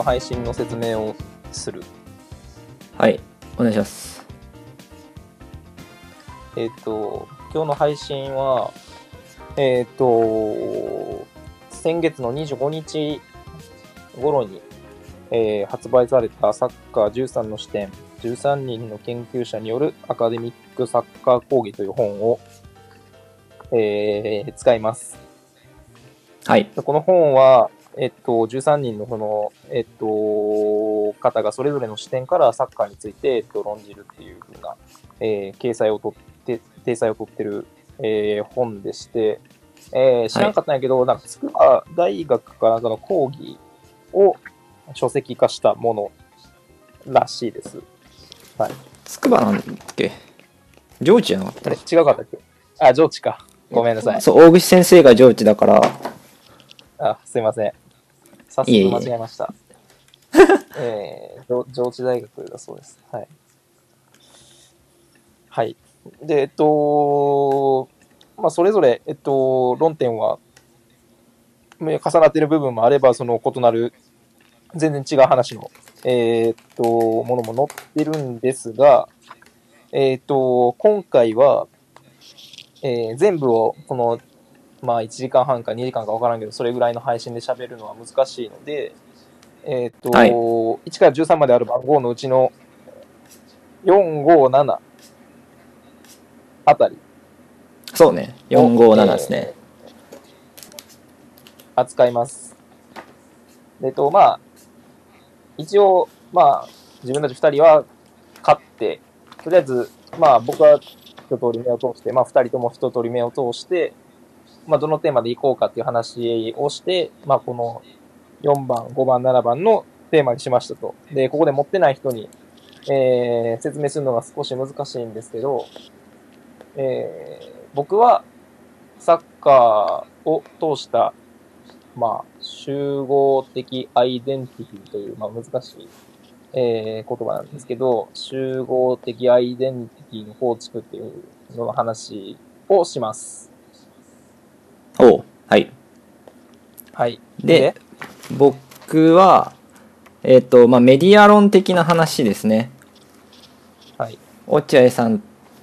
の配信の説明をする。はい、お願いします。えっ、と、今日の配信は、えっ、と、先月の25日頃に、えー発売されたサッカー13の視点、13人の研究者によるアカデミックサッカー講義という本を、えー使います。はい、この本は、えっと、13人のこの、えっと、方がそれぞれの視点からサッカーについて、えっと、論じるっていうふうな、えー掲載を取って、掲載を取ってる、えー本でして、えー知らんかったんやけど、なんか、筑波大学かなんかの講義を書籍化したものらしいです。はい。つくばなんだっけ？上智じゃなかったあれ違うかったっけ？あ、上智か。ごめんなさい。そう、大口先生が上智だから、あ、すいません。早いえいえ速間違えました。えー、上上智大学だそうです。はい。はい。で、えっと、まあ、それぞれ、えっと、論点は、ね重なっている部分もあれば、その異なる、全然違う話の、えーっと、ものも載ってるんですが、えーっと、今回は、えー全部を、この、まあ、1時間半か2時間か分からんけど、それぐらいの配信で喋るのは難しいので、えっ、と、はい1から13まである番号のうちの4、5、7あたりそうね、457ですね。扱います。でえっと、まあ、一応、まあ、自分たち2人は勝って、とりあえず、まあ、僕は一通り目を通して、まあ、2人とも一通り目を通して、まあ、どのテーマでいこうかっていう話をして、まあ、この4番、5番、7番のテーマにしましたと。で、ここで持ってない人に、えー説明するのが少し難しいんですけど、えー僕はサッカーを通した、まあ、集合的アイデンティティという、まあ、難しい、えー言葉なんですけど、集合的アイデンティティの構築っていうのの話をします。おうはい。はい。で、僕は、えっ、と、まあ、メディア論的な話ですね。はい。落合さん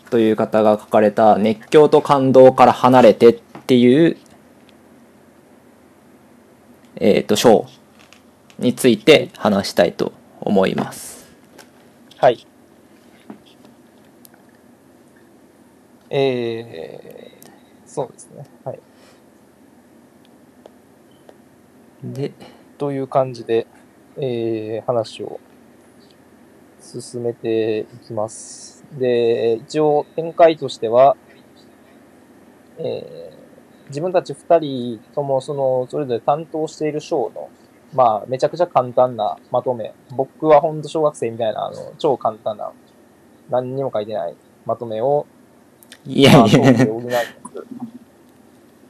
という方が書かれた「熱狂と感動から離れて」っていう、えっ、と、章について話したいと思います。はい。えー、そうですね。はい。で、という感じで、えー話を進めていきます。で、一応展開としては、えー自分たち二人ともその、それぞれ担当している章の、まあ、めちゃくちゃ簡単なまとめ。僕はほんと小学生みたいな、あの、超簡単な、何にも書いてないまとめを、いやまあ、トいやークで補いつつ、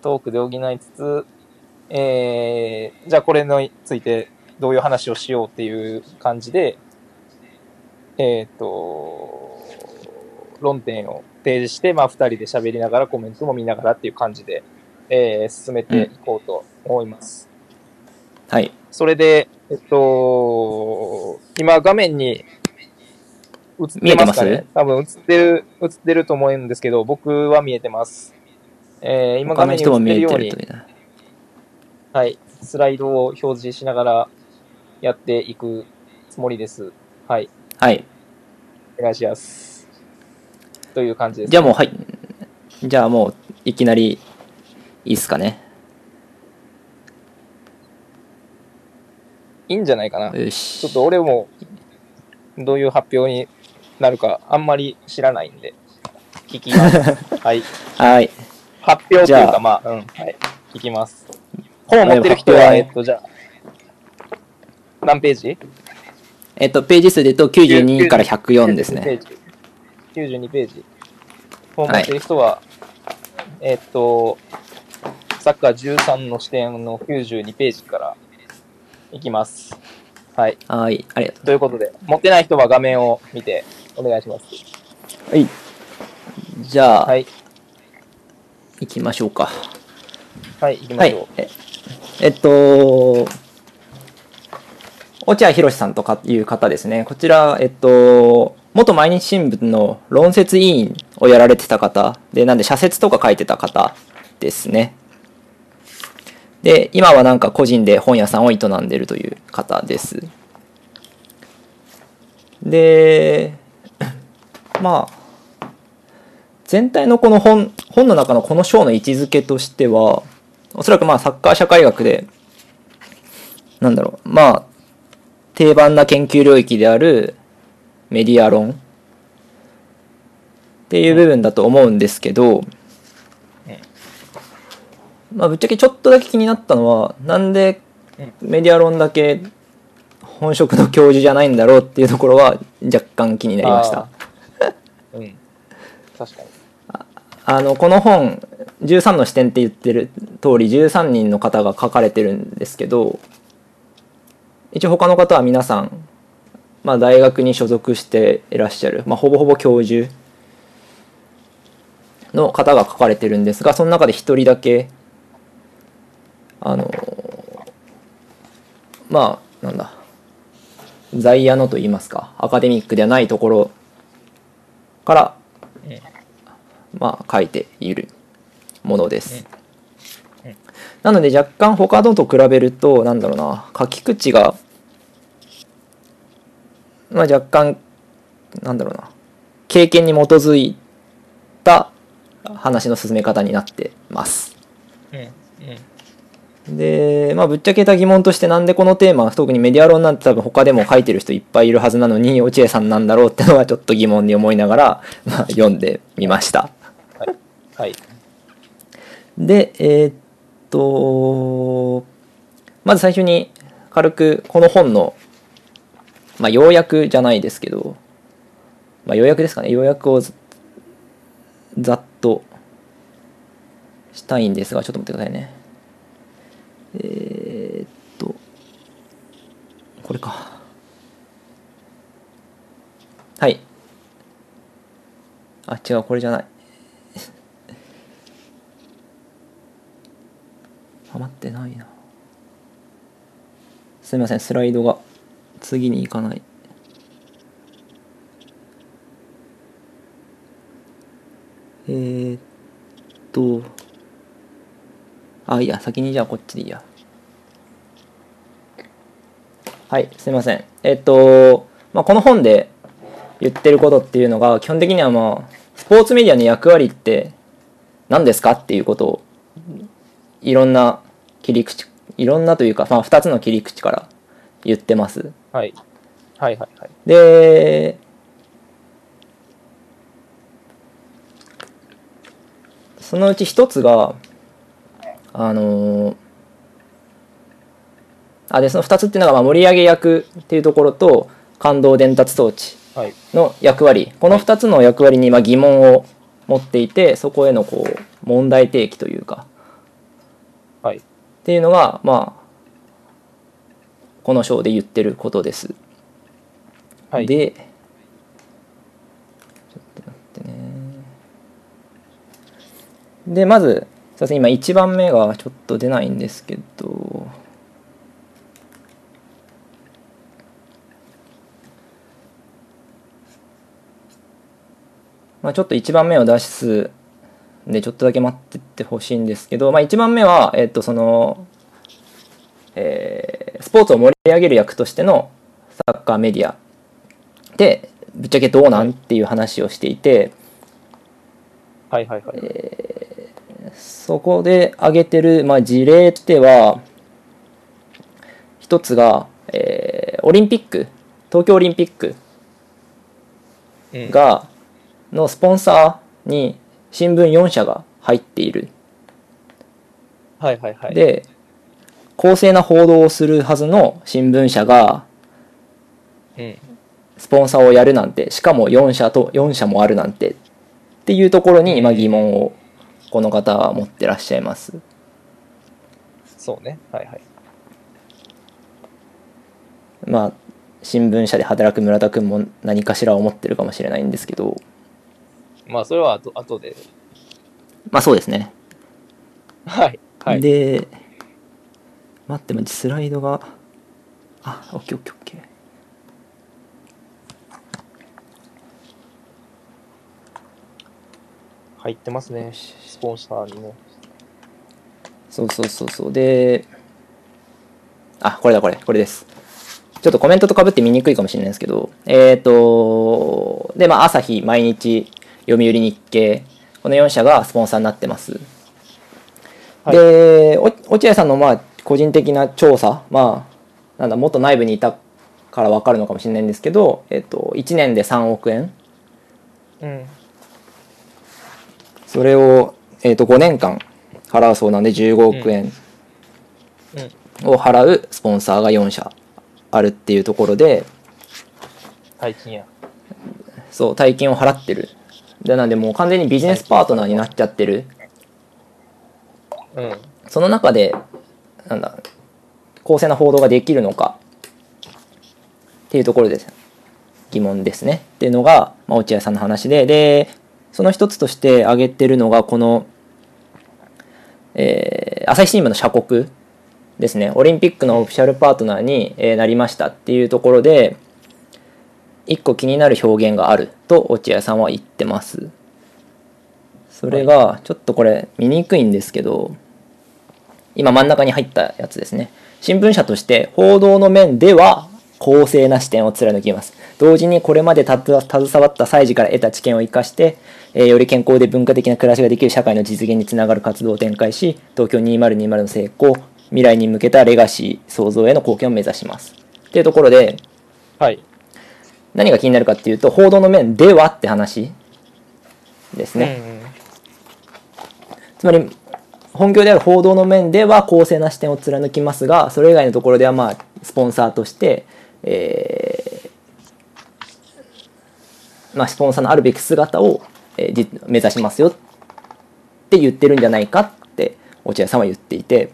トークで補いつつ、えー、じゃあこれについてどういう話をしようっていう感じで、えっ、と、論点を提示して、まあ二人で喋りながらコメントも見ながらっていう感じで、えー進めていこうと思います。はい。それで、えっと、今画面に映ってますかね？多分映ってる、映ってると思うんですけど、僕は見えてます。えー今画面に映ってるように。はい、スライドを表示しながらやっていくつもりです。はい、はい。お願いします。という感じです。じゃあもう、はい。じゃあもう、いきなり、いいっすかね。いいんじゃないかな。よし。ちょっと俺も、どういう発表になるか、あんまり知らないんで、聞きます。はい。はい。発表というか、まあ、うん、はい。聞きます。本を持ってる人は、えっと、じゃあ、何ページ？えっと、ページ数で言うと92から104ですね。92ページ。92ページ。本を持ってる人は、えっと、サッカー13の視点の92ページからいきます。はい。はい。ありがとということで、持ってない人は画面を見てお願いします。う。はい。じゃあ、はい。行きましょうか。はい、行きまはいしょう。。ええっと、落合博さんとかいう方ですね。こちら、えっと、元毎日新聞の論説委員をやられてた方で、なんで社説とか書いてた方ですね。で、今はなんか個人で本屋さんを営んでるという方です。で、まあ、全体のこの本、本の中のこの章の位置づけとしては、おそらくまあサッカー社会学で、なんだろう、まあ、定番な研究領域であるメディア論っていう部分だと思うんですけど、まあぶっちゃけちょっとだけ気になったのは、なんでメディア論だけ本職の教授じゃないんだろうっていうところは若干気になりました。うん。確かに。あの、この本、13の視点って言ってる通り、13人の方が書かれてるんですけど、一応他の方は皆さん、まあ大学に所属していらっしゃる、まあほぼほぼ教授の方が書かれてるんですが、その中で一人だけ、あの、まあ、なんだ、在野のと言いますか、アカデミックではないところから、まあ、書いているものです。なので若干他のと比べると、なんだろうな、書き口が、まあ若干、なんだろうな、経験に基づいた話の進め方になってます。で、まあ、ぶっちゃけた疑問としてなんでこのテーマ特にメディア論なんて多分他でも書いてる人いっぱいいるはずなのに落合さんなんだろうってのはちょっと疑問に思いながら、まあ、読んでみました。はい。で、えーっと、まず最初に軽くこの本の、まあ、要約じゃないですけど、まあ、要約ですかね、要約をざざっとしたいんですが、ちょっと待ってくださいね。えーっと、これか。はい。あ、違う、これじゃない。はまってないな。すみません、スライドが次に行かない。えーっと、あ、いや、先にじゃあこっちでいいや。はい、すみません。えっと、まあ、この本で言ってることっていうのが、基本的にはまあ、スポーツメディアの役割って何ですかっていうことを、いろんな切り口、いろんなというか、まあ、2つの切り口から言ってます。はい。はいはいはい。で、そのうち一つが、あのーあ、で、その二つっていうのが、まあ、盛り上げ役っていうところと、感動伝達装置はい。の役割。この二つの役割にまあ疑問を持っていて、そこへのこう、問題提起というか、はい。っていうのが、まあ、この章で言ってることです。はい。で、ちょっと待ってね。で、まず、すいません、今1番目がちょっと出ないんですけど、まあ、ちょっと1番目を出すんで、ちょっとだけ待ってってほしいんですけど、まあ、1番目は、えっと、その、えースポーツを盛り上げる役としてのサッカーメディアでぶっちゃけどうなんっていう話をしていてはいはいはい。そこで挙げてる、まあ、事例っては一つが、えーオリンピック東京オリンピックうん、がのスポンサーに新聞4社が入っているはいはいはい。で公正な報道をするはずの新聞社がうん。スポンサーをやるなんてしかも4社と4社もあるなんてっていうところにまあ疑問をこの方は持ってらっしゃいますそうね。はいはい。まあ新聞社で働く村田君も何かしら思ってるかもしれないんですけどまあ、それは後後で。まあそうですね、はい。はい。で待って待ってスライドがあオッケーオッケーオッケー入ってますね、スポンサーにね。そうそうそうそうであこれだこれこれですちょっとコメントとかぶって見にくいかもしれないですけどえっ、とでまあ朝日毎日読売日経この4社がスポンサーになってます、はいでお落合さんのまあ個人的な調査まあなんだもっと内部にいたから分かるのかもしれないんですけど、えっと1年で3億円うん。それを、えっと5年間払うそうなんで15億円うん。を払うスポンサーが4社あるっていうところで大金や。そう大金を払ってるでなんでもう完全にビジネスパートナーになっちゃってる。うん。その中でなんだ公正な報道ができるのか。っていうところです。疑問ですね。っていうのが、まあ、落合さんの話で。でその一つとして挙げてるのがこの、えー朝日新聞の社国ですね。オリンピックのオフィシャルパートナーにえーなりましたっていうところで一個気になる表現があると落合さんは言ってます。それがちょっとこれ見にくいんですけど今真ん中に入ったやつですね。新聞社として報道の面では公正な視点を貫きます。同時にこれまでた携わった歳時から得た知見を生かして、えーより健康で文化的な暮らしができる社会の実現につながる活動を展開し東京2020の成功未来に向けたレガシー創造への貢献を目指します。っていうところではい。何が気になるかっていうと報道の面ではって話ですね、うんうん。つまり本業である報道の面では公正な視点を貫きますがそれ以外のところではまあスポンサーとして、えーまあ、スポンサーのあるべき姿を、え目指しますよって言ってるんじゃないかって落合さんは言っていて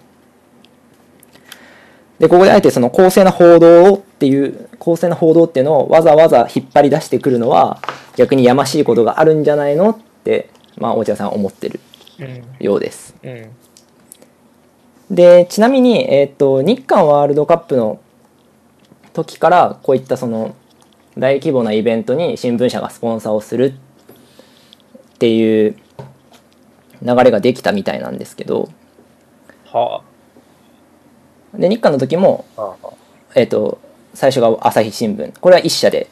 でここであえてその公正な報道っていう公正な報道っていうのをわざわざ引っ張り出してくるのは逆にやましいことがあるんじゃないのって、まあ、落合さんは思ってるうん。ようです。うん。でちなみに、えー、と日韓ワールドカップの時からこういったその大規模なイベントに新聞社がスポンサーをするっていう流れができたみたいなんですけどはで日韓の時も、えー、と最初が朝日新聞。これは一社で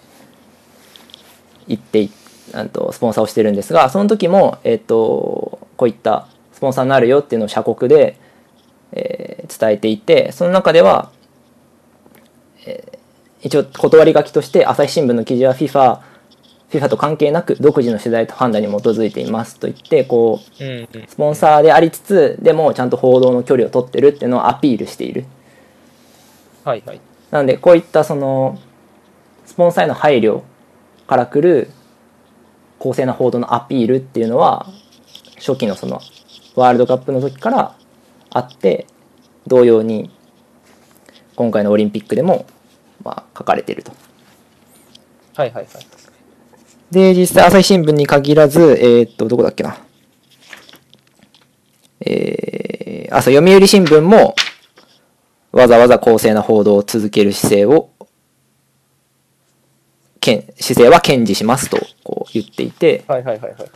行っていあとスポンサーをしてるんですがその時も、えー、とこういったスポンサーになるよっていうのを社国で、えー伝えていてその中では、えー一応断り書きとして朝日新聞の記事は FIFA, FIFA と関係なく独自の取材と判断に基づいていますと言ってこう。スポンサーでありつつでもちゃんと報道の距離を取ってるっていうのをアピールしているはいはい。なのでこういったそのスポンサーへの配慮からくる公正な報道のアピールっていうのは初期のそのワールドカップの時からあって同様に今回のオリンピックでもまあ書かれていると。はいはいはい。で実際朝日新聞に限らずえーっとどこだっけなえー、朝読売新聞もわざわざ公正な報道を続ける姿勢をけん姿勢は堅持しますとこう言っていてはいはいはいはい。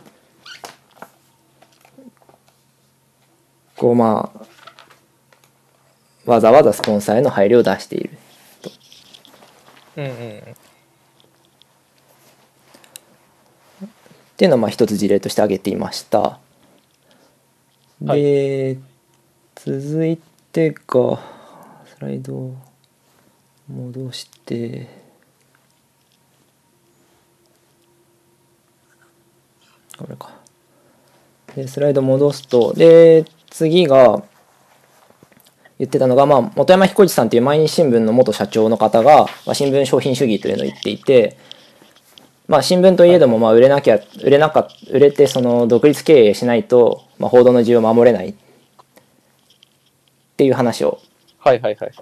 こうまあわざわざスポンサーへの配慮を出しているうんうんうん。っていうのをまあ一つ事例として挙げていました。で、続いてがスライドを戻して。これか。でスライド戻すとで次が言ってたのが、まあ、本山彦一さんという毎日新聞の元社長の方が、まあ、新聞商品主義というのを言っていて、まあ、新聞といえども、まあ、売れなきゃ売れなか売れてその独立経営しないと、まあ、報道の自由を守れないっていう話をはいはいはい。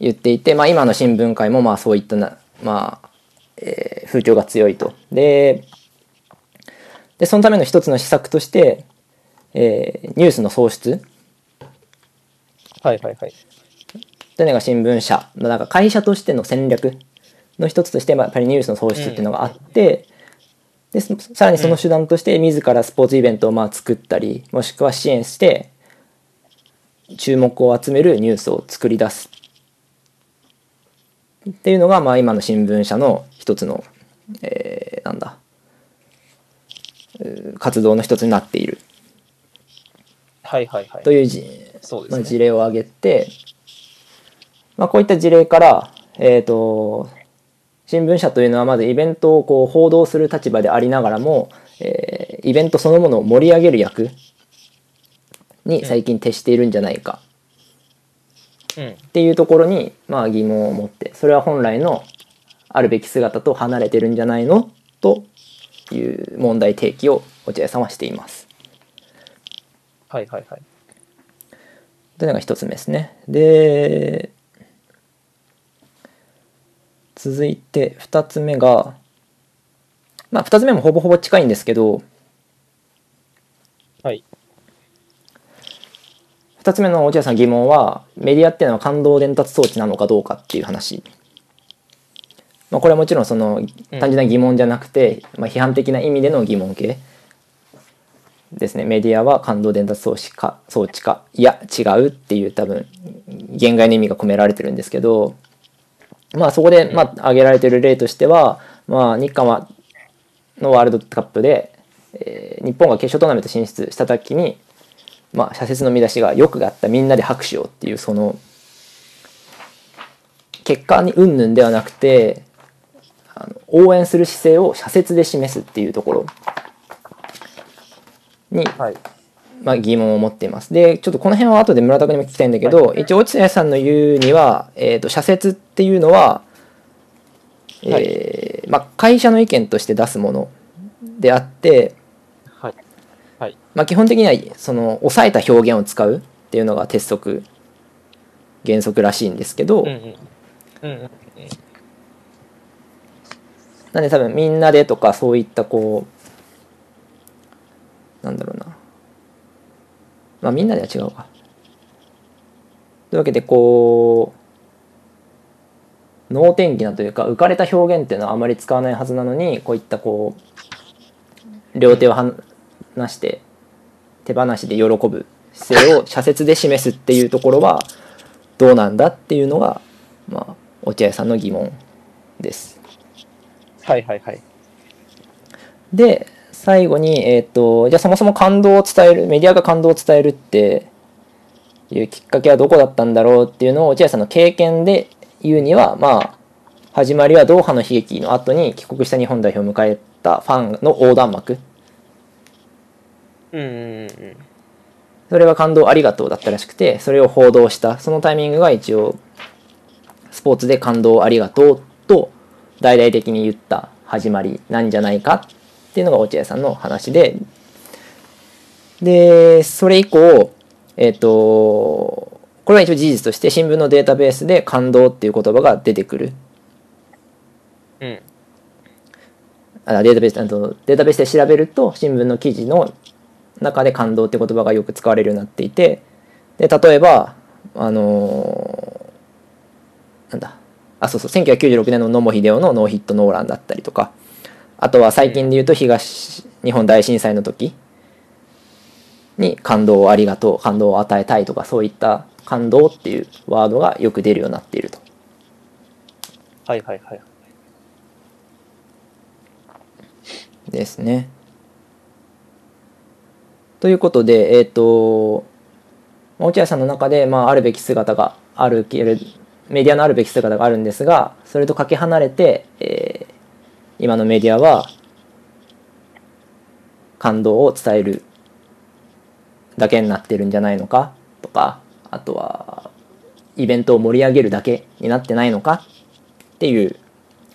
言っていて、まあ、今の新聞界もまあそういったな、まあえー風潮が強いと。ででそのための一つの施策として、えーニュースの創出はいはいはい。というのが新聞社のなんか会社としての戦略の一つとして、まあ、やっぱりニュースの創出っていうのがあって、でそさらにその手段として自らスポーツイベントをまあ作ったりもしくは支援して注目を集めるニュースを作り出すっていうのがまあ今の新聞社の一つの、えーなんだ活動の一つになっているはいはいはい。というじまあ、そうですね。事例を挙げて、まあ、こういった事例から、えー、と新聞社というのはまずイベントをこう報道する立場でありながらも、えーイベントそのものを盛り上げる役に最近徹しているんじゃないかうん。っていうところに、まあ、疑問を持ってそれは本来のあるべき姿と離れてるんじゃないの？という問題提起を落合さんはしています。はいはいはい。というのが一つ目ですね。で続いて二つ目がまあ二つ目もほぼほぼ近いんですけどはい。二つ目の落合さんの疑問はメディアっていうのは感動伝達装置なのかどうかっていう話。まあ、これはもちろんその単純な疑問じゃなくて、まあ、批判的な意味での疑問形ですねメディアは感動伝達装置か装置かいや違うっていう多分言外の意味が込められてるんですけどまあそこでまあ挙げられてる例としては、まあ、日韓はのワールドカップで、えー日本が決勝トーナメント進出した時に、まあ、社説の見出しが「よくがあったみんなで拍手を」っていうその結果に云々ではなくてあの応援する姿勢を社説で示すっていうところに、はい。まあ、疑問を持っています。でちょっとこの辺は後で村田君にも聞きたいんだけど、一応落合さんの言うには、えー、と社説っていうのは、えーまあ、会社の意見として出すものであって、はい。はい。まあ、基本的にはその抑えた表現を使うっていうのが鉄則原則らしいんですけど、うんうん。うんうん。なんで多分みんなでとかそういったこうなんだろうなまあみんなでは違うかというわけでこう能天気なというか浮かれた表現っていうのはあまり使わないはずなのにこういったこう両手を離して手放しで喜ぶ姿勢を社説で示すっていうところはどうなんだっていうのがまあ落合さんの疑問です。はいはいはい。で最後に、えー、とじゃあそもそも感動を伝えるメディアが感動を伝えるっていうきっかけはどこだったんだろうっていうのを落合さんの経験で言うにはまあ始まりはドーハの悲劇の後に帰国した日本代表を迎えたファンの横断幕うんうんうん。それが感動ありがとうだったらしくてそれを報道したそのタイミングが一応スポーツで感動ありがとうと大々的に言った始まりなんじゃないかっていうのが落合さんの話で。でそれ以降えっ、とこれは一応事実として新聞のデータベースで感動っていう言葉が出てくる。うん。あデータベースあとデータベースで調べると新聞の記事の中で感動って言葉がよく使われるようになっていて。で例えばあのーなんだ。あそうそう。1996年の野茂英雄のノーヒットノーランだったりとかあとは最近で言うと東日本大震災の時に感動をありがとう感動を与えたいとかそういった感動っていうワードがよく出るようになっていると。はいはいはい。ですね。ということで、えっ、と、落合さんの中で、まあ、あるべき姿があるけれメディアのあるべき姿があるんですが、それとかけ離れて、えー今のメディアは、感動を伝えるだけになってるんじゃないのかとか、あとは、イベントを盛り上げるだけになってないのかっていう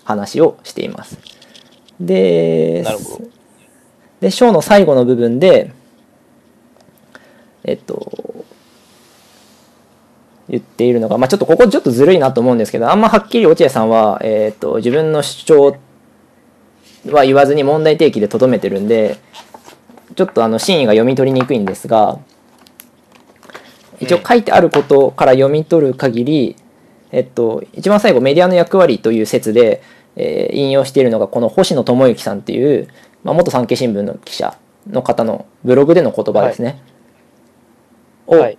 話をしています。で、なるほどで、章の最後の部分で、えっと、言っているのが、まあ、ちょっとここちょっとずるいなと思うんですけど、あんまはっきり落合さんは、えっと、自分の主張は言わずに問題提起でとどめてるんで、ちょっとあの真意が読み取りにくいんですが、一応書いてあることから読み取る限り、えっと、一番最後メディアの役割という説で、えー引用しているのがこの星野智之さんっていう、まあ、元産経新聞の記者の方のブログでの言葉ですね、をはい。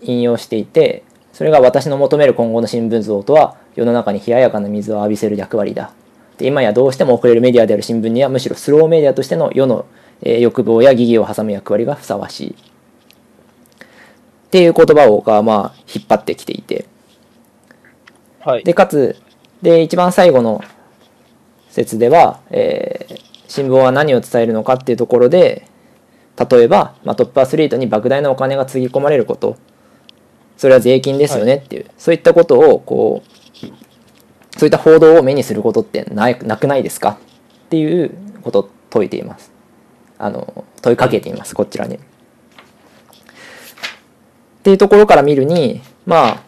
引用していてそれが私の求める今後の新聞像とは世の中に冷ややかな水を浴びせる役割だで今やどうしても遅れるメディアである新聞にはむしろスローメディアとしての世の、えー欲望や疑義を挟む役割がふさわしい。っていう言葉をがまあ引っ張ってきていて。はい。でかつで一番最後の説では、えー新聞は何を伝えるのかっていうところで例えば、まあ、トップアスリートに莫大なお金がつぎ込まれること。それは税金ですよねっていう、そういったことをこうそういった報道を目にすることってないなくないですか？っていうことを説いています。あの問いかけていますこちらに。っていうところから見るにまあ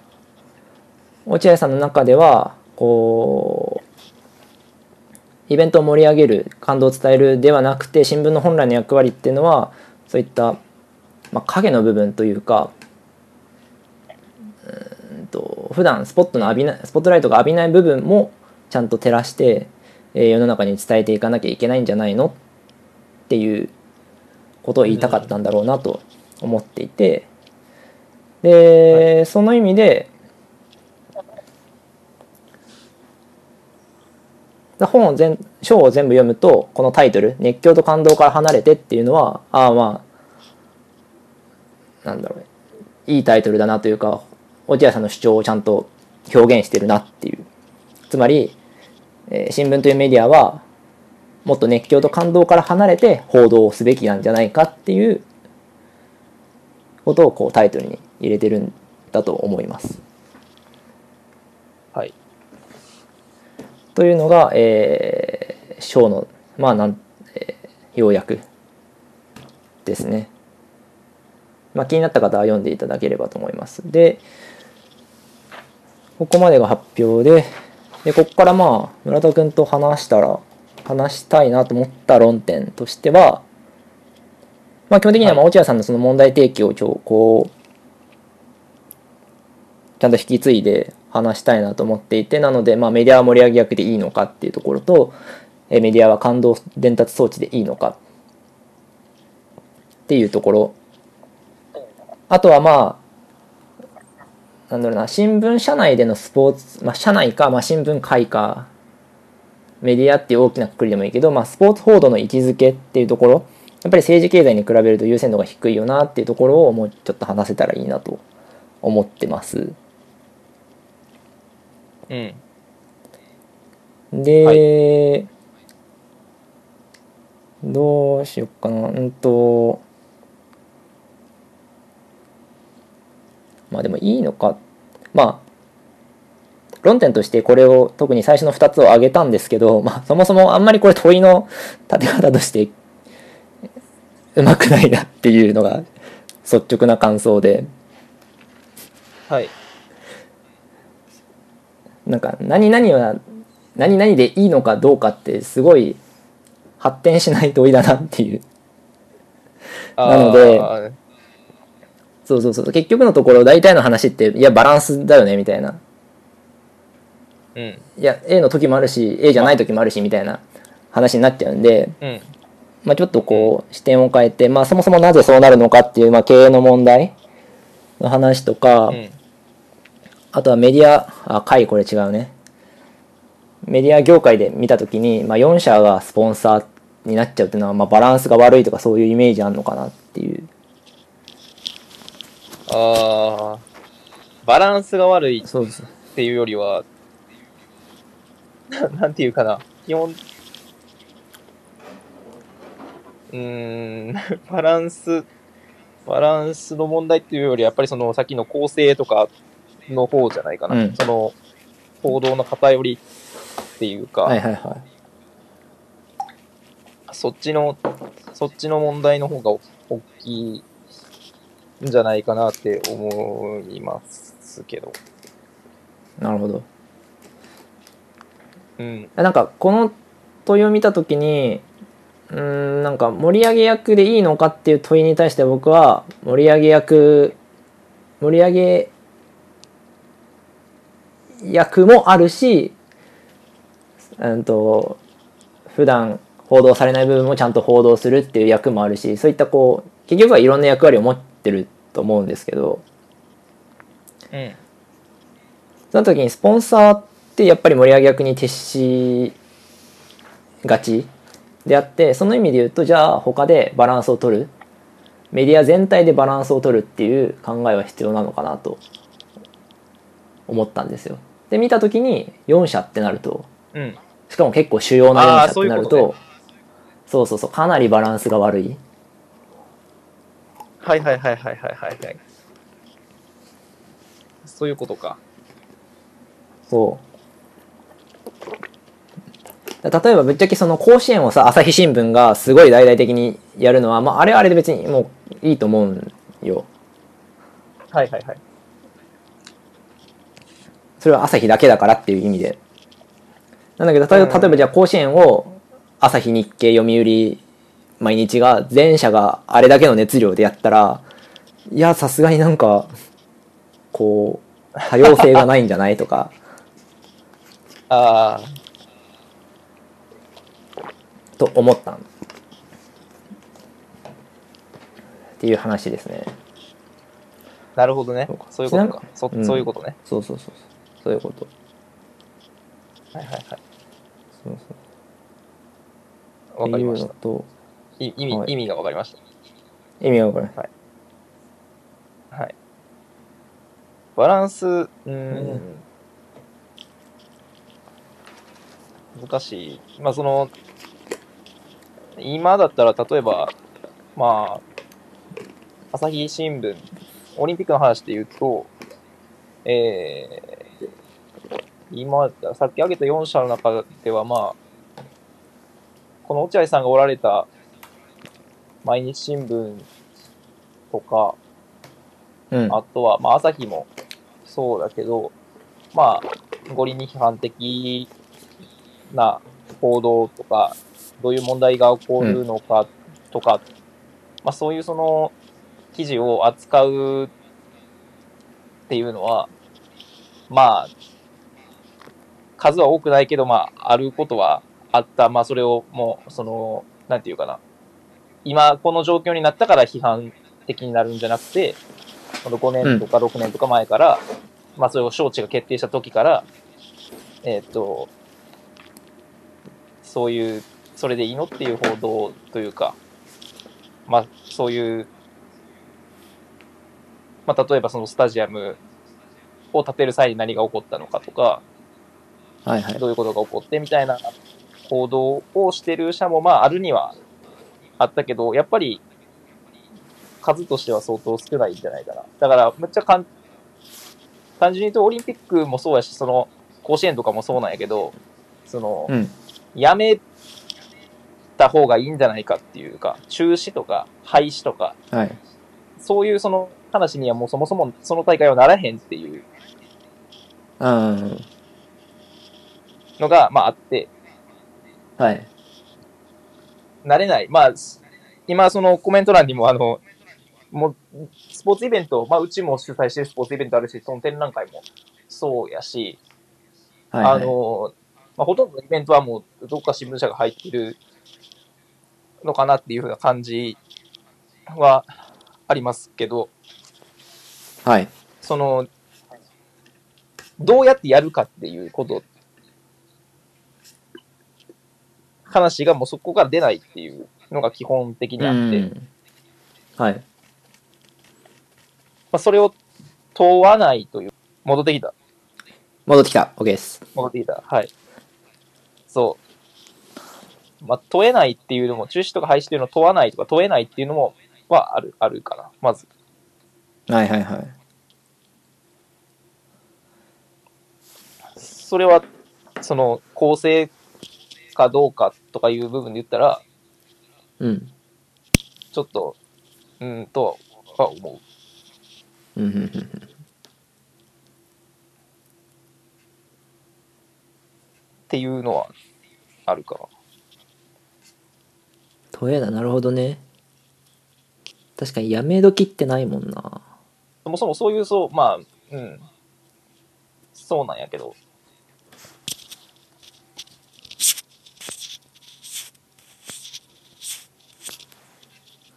落合さんの中ではこうイベントを盛り上げる感動を伝えるではなくて新聞の本来の役割っていうのはそういった、まあ、影の部分というかうーんと普段スポットの浴びないスポットライトが浴びない部分もちゃんと照らして、えー世の中に伝えていかなきゃいけないんじゃないのっていうことを言いたかったんだろうなと思っていてで、その意味で本を全章を全部読むとこのタイトル「熱狂と感動から離れて」っていうのはああまあなんだろういいタイトルだなというか落合さんの主張をちゃんと表現してるなっていうつまり、えー新聞というメディアはもっと熱狂と感動から離れて報道をすべきなんじゃないかっていうことをこうタイトルに入れてるんだと思います。はい。というのが、えー、章のまあなん、えー要約ですね。まあ、気になった方は読んでいただければと思います。で、ここまでが発表で、でここからまあ村田君と話したら話したいなと思った論点としては、まあ、基本的にはまあ落合さんのその問題提起をちょこうちゃんと引き継いで話したいなと思っていてなので、まあ、メディアは盛り上げ役でいいのかっていうところとえメディアは感動伝達装置でいいのか。っていうところ。あとはまあなんだろうな新聞社内でのスポーツ、まあ、社内か、まあ、新聞会かメディアっていう大きなくくりでもいいけど、まあ、スポーツ報道の位置づけっていうところやっぱり政治経済に比べると優先度が低いよなっていうところをもうちょっと話せたらいいなと思ってます。うん。で、どうしよっかなうんとまあでもいいのか。まあ論点としてこれを特に最初の2つを挙げたんですけど、まあ、そもそもあんまりこれ問いの立て方としてうまくないなっていうのが率直な感想で。はい。なんか何々は何々でいいのかどうかってすごい発展しない問いだなっていう。なのでそうそうそう結局のところ大体の話っていやバランスだよねみたいなうん。いや A の時もあるし A じゃない時もあるしみたいな話になっちゃうんで、うん。まあ、ちょっとこう視点を変えて、まあ、そもそもなぜそうなるのかっていう、まあ、経営の問題の話とか、うん。あとはメディアあ会これ違うねメディア業界で見た時に、まあ、4社がスポンサーになっちゃうっていうのは、まあ、バランスが悪いとかそういうイメージあるのかなっていうああ。バランスが悪いそうですっていうよりは、ななんていうかな。基本、うーん、バランス、バランスの問題っていうより、やっぱりその先の構成とかの方じゃないかな。うんその、報道の偏りっていうか、はいはいはいそっちの、そっちの問題の方が大きいんじゃないかなって思いますけど。なるほどうん。なんかこの問いを見た時にうーんなんか盛り上げ役でいいのかっていう問いに対して僕は盛り上げ役盛り上げ役もあるし、うんと、普段報道されない部分もちゃんと報道するっていう役もあるし、そういったこう、結局はいろんな役割を持ってると思うんですけど、うん。その時にスポンサーってやっぱり盛り上げ役に徹しがちであってその意味で言うとじゃあ他でバランスを取るメディア全体でバランスを取るっていう考えは必要なのかなと思ったんですよ。で見た時に4社ってなるとうん。しかも結構主要な4社ってなるとそうそうそうかなりバランスが悪い。はいはいはいはいはいはいはい。そういうことか。そう。例えばぶっちゃけその甲子園をさ朝日新聞がすごい大々的にやるのは、まあ、あれはあれで別にもういいと思うんよ。はいはいはい。それは朝日だけだからっていう意味で。なんだけど、例えばうん例えばじゃあ甲子園を朝日、日経、読売、毎日が全社があれだけの熱量でやったら、いや、さすがになんか、こう、多様性がないんじゃないとか、ああ、と思ったんっていう話ですね。なるほどねそうか。そういうことか。そうんそういうことね。そうそうそうそう。いうこと。はいはいはい。そうそう。わかりました。のと、い意味、はい意味がわかりまし意味がわからない。た。はい。バランス、うーんうん。難しい。まあその、今だったら例えば、まあ、朝日新聞、オリンピックの話で言うと、えー、今さっき挙げた4社の中ではまあ、この落合さんがおられた毎日新聞とか、うん。あとは、まあ、朝日もそうだけど、まあ、五輪に批判的な報道とか、どういう問題が起こるのかとか、まあ、そういうその記事を扱うっていうのは、まあ、数は多くないけど、まあ、あることはあった。まあ、それをもう、その、なんていうかな。今、この状況になったから批判的になるんじゃなくて、この5年とか6年とか前から、まあ、それを招致が決定した時から、えーっと、そういう、それでいいのっていう報道というか、まあ、そういう、まあ、例えばそのスタジアムを建てる際に何が起こったのかとか、はいはい。どういうことが起こってみたいな報道をしてる社も、まあ、あるにはあったけど、やっぱり、数としては相当少ないんじゃないかな。だから、めっちゃかん、単純に言うとオリンピックもそうやし、その、甲子園とかもそうなんやけど、その、うん。やめた方がいいんじゃないかっていうか、中止とか廃止とか、はい。そういうその話にはもうそもそもその大会はならへんっていううん。のが、まああって、はい。なれない。まあ、今そのコメント欄にもあの、もう、スポーツイベント、まあうちも主催してるスポーツイベントあるし、その展覧会もそうやし、はい、はい。あの、まあほとんどのイベントはもうどっか新聞社が入ってるのかなっていうふうな感じはありますけど、はい。その、どうやってやるかっていうこと、話がもうそこから出ないっていうのが基本的にあって、うんはい。まあ、それを問わないという、戻ってきた。戻ってきた。OK です。戻ってきた。はい。そう。まあ、問えないっていうのも、中止とか廃止っていうのを問わないとか問えないっていうのも、はある、あるかな。まず。はいはいはい。それは、その、公正かどうかとかいう部分で言ったら、うん。ちょっと、うーんとは思う。うんうんうんうんっていうのはあるかな。トエだ、なるほどね。確かにやめ時ってないもんな。そもそもそういう、そう、まあ、うん。そうなんやけど。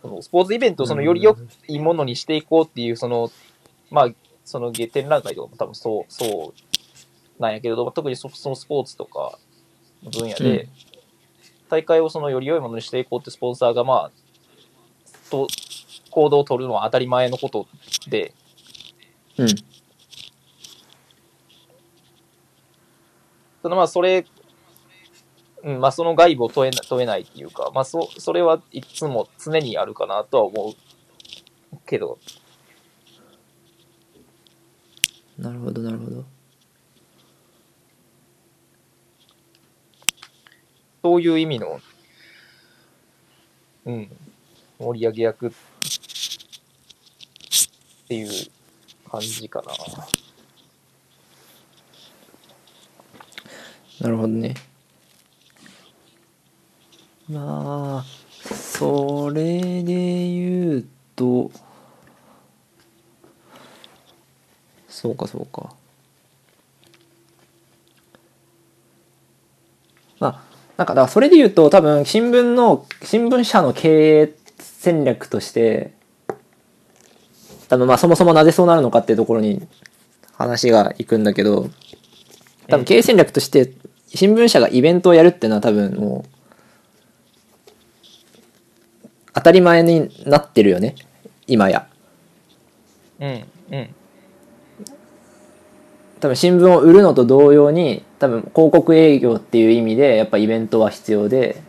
そのスポーツイベントをそのより良いものにしていこうっていう、その、まあ、その展覧会とかも多分そう、そうなんやけれど、特にそそのスポーツとかの分野で、うん。大会をそのより良いものにしていこうってスポンサーがまあ、と行動を取るのは当たり前のことで、うん。ただまあそれ、うん、まあその外部を問えな問えないっていうか、まあそそれはいつも常にあるかなとは思うけど、なるほどなるほど。そういう意味の、うん、盛り上げ役っていう感じかな。なるほどねまあそれで言うとそうかそうか。まあなんかだからそれで言うと多分新聞の新聞社の経営戦略として多分まあそもそもなぜそうなるのかっていうところに話がいくんだけど多分経営戦略として新聞社がイベントをやるっていうのは多分もう当たり前になってるよね。今や。うん、うん、多分新聞を売るのと同様に多分広告営業っていう意味でやっぱイベントは必要で。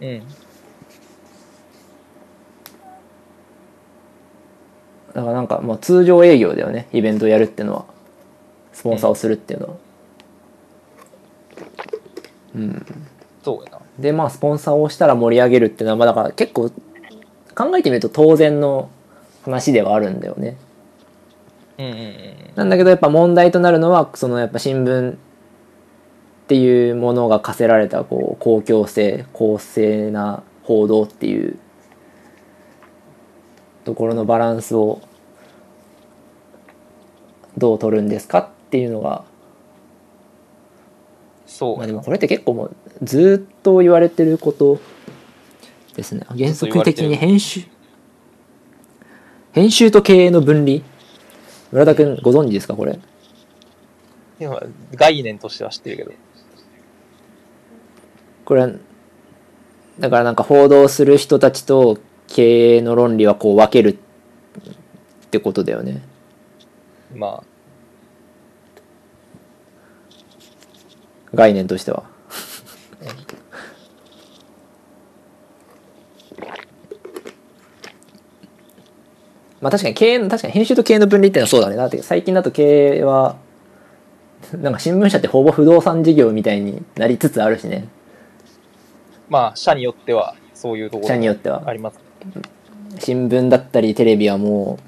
うん。だからなんかもう通常営業だよね。イベントをやるっていうのは。スポンサーをするっていうのは、うん、そうやな。でまあスポンサーをしたら盛り上げるっていうのはまあだから結構考えてみると当然の話ではあるんだよね。なんだけどやっぱ問題となるのはそのやっぱ新聞っていうものが課せられたこう公共性公正な報道っていうところのバランスをどう取るんですかっていうのがそう。まあでもこれって結構もうずっと言われてることですね。原則的に編集。編集と経営の分離。村田君ご存知ですかこれ？いや概念としては知ってるけど。これはだからなんか報道する人たちと経営の論理はこう分けるってことだよね。まあ、概念としては。まあ確かに経営の確かに編集と経営の分離っていうのはそうだね。だって最近だと経営はなんか新聞社ってほぼ不動産事業みたいになりつつあるしね。まあ、社によってはそういうところ社によっては。あります。新聞だったりテレビはも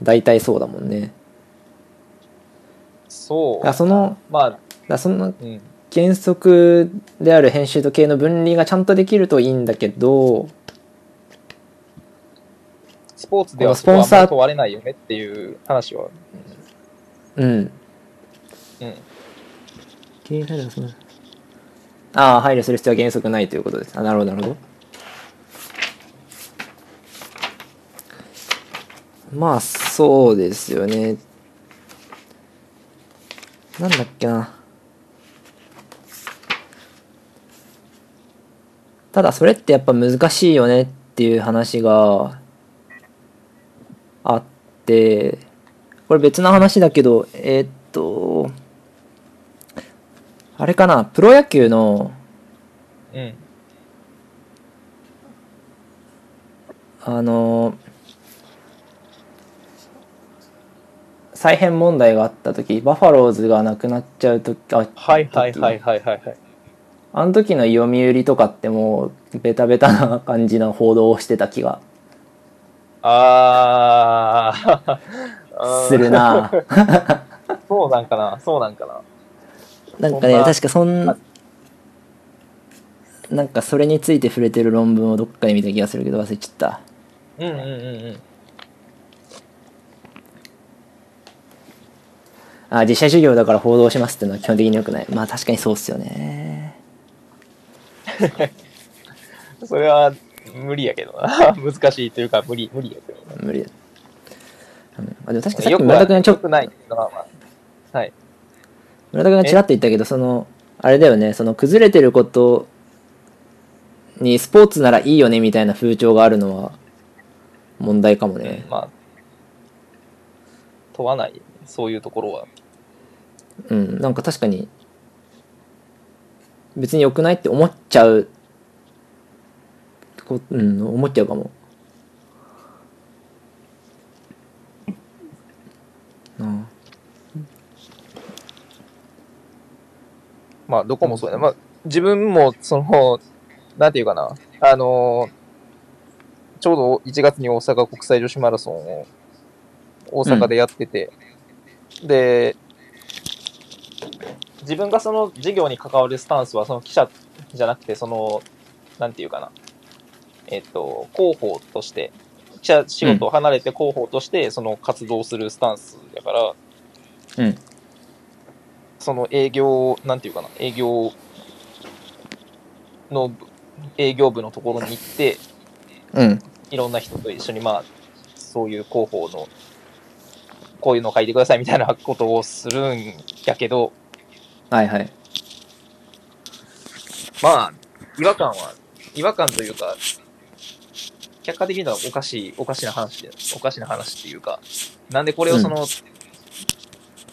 う大体そうだもんね。そう。あそのまあ、だそのうん。原則である編集と経営の分離がちゃんとできるといいんだけどスポーツではスポンサー問われないよねっていう話は。うんうん。経営配慮するああ配慮する必要は原則ないということですあなるほどなるほどまあそうですよねなんだっけなただそれってやっぱ難しいよねっていう話があってこれ別の話だけどえーっとあれかなプロ野球のうん。あの再編問題があった時バファローズがなくなっちゃう時あはいはいはいはいはいはい。あの時の読売とかってもうベタベタな感じの報道をしてた気が。あー。するな。そうなんかな。そうなんかな。なんかね確かそんなんかそれについて触れてる論文をどっかで見た気がするけど忘れちゃった。うんうんうんうん。あ実写授業だから報道しますっていうのは基本的に良くない。まあ確かにそうっすよね それは無理やけどな。難しいというか、無理、無理やけどな。無理だ、うん、あでも確かにさっよくき村田君がちょっとないまあ、はい。村田君がちらっと言ったけどそのあれだよねその崩れてることにスポーツならいいよねみたいな風潮があるのは問題かもねまあ、問わない、そういうところは。うんなんか確かに別に良くないって思っちゃうこうん思っちゃうかもうんまあ、どこもそうやな。まあ、自分も、その、なんていうかな。あのーちょうど1月に大阪国際女子マラソンを大阪でやってて、で、自分がその事業に関わるスタンスは、その記者じゃなくて、その、なんていうかな。えっと、広報として、記者仕事を離れて広報として、その活動するスタンスだから、うんその営業、なんていうかな、営業の、営業部のところに行って、うんいろんな人と一緒に、まあ、そういう広報の、こういうの書いてくださいみたいなことをするんやけど、はいはい。まあ、違和感は、違和感というか、客観的にはおかしい、おかしな話で、おかしな話っていうか、なんでこれをその、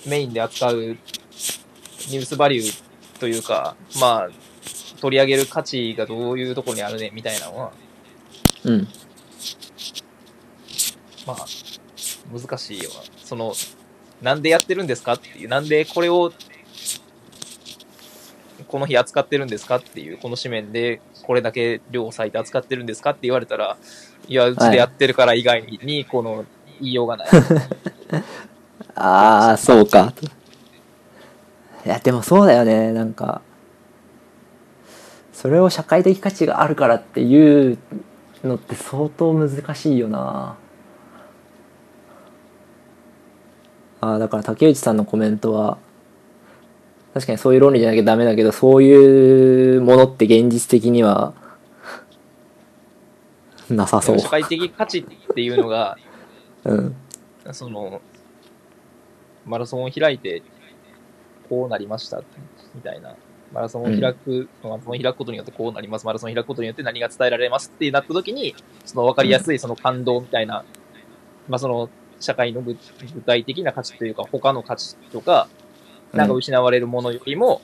メインで扱うニュースバリューというか、まあ、取り上げる価値がどういうところにあるね、みたいなのは、うん。まあ、難しいよな。その、なんでやってるんですかっていう、なんでこれを、この日扱ってるんですかっていう、この紙面でこれだけ量を割いて扱ってるんですかって言われたら、いや、うちでやってるから以外に、この、言いようがない。ああそうか。いやでもそうだよね。なんかそれを社会的価値があるからっていうのって相当難しいよな。あーだから竹内さんのコメントは確かにそういう論理じゃなきゃダメだけどそういうものって現実的にはなさそう社会的価値っていうのが、うんその、マラソンを開いて、こうなりました、みたいな。マラソンを開く、マラソンを開くことによってこうなります。マラソンを開くことによって何が伝えられますってなった時に、その分かりやすいその感動みたいな、まあその、社会の具具体的な価値というか、他の価値とか、なんか失われるものよりも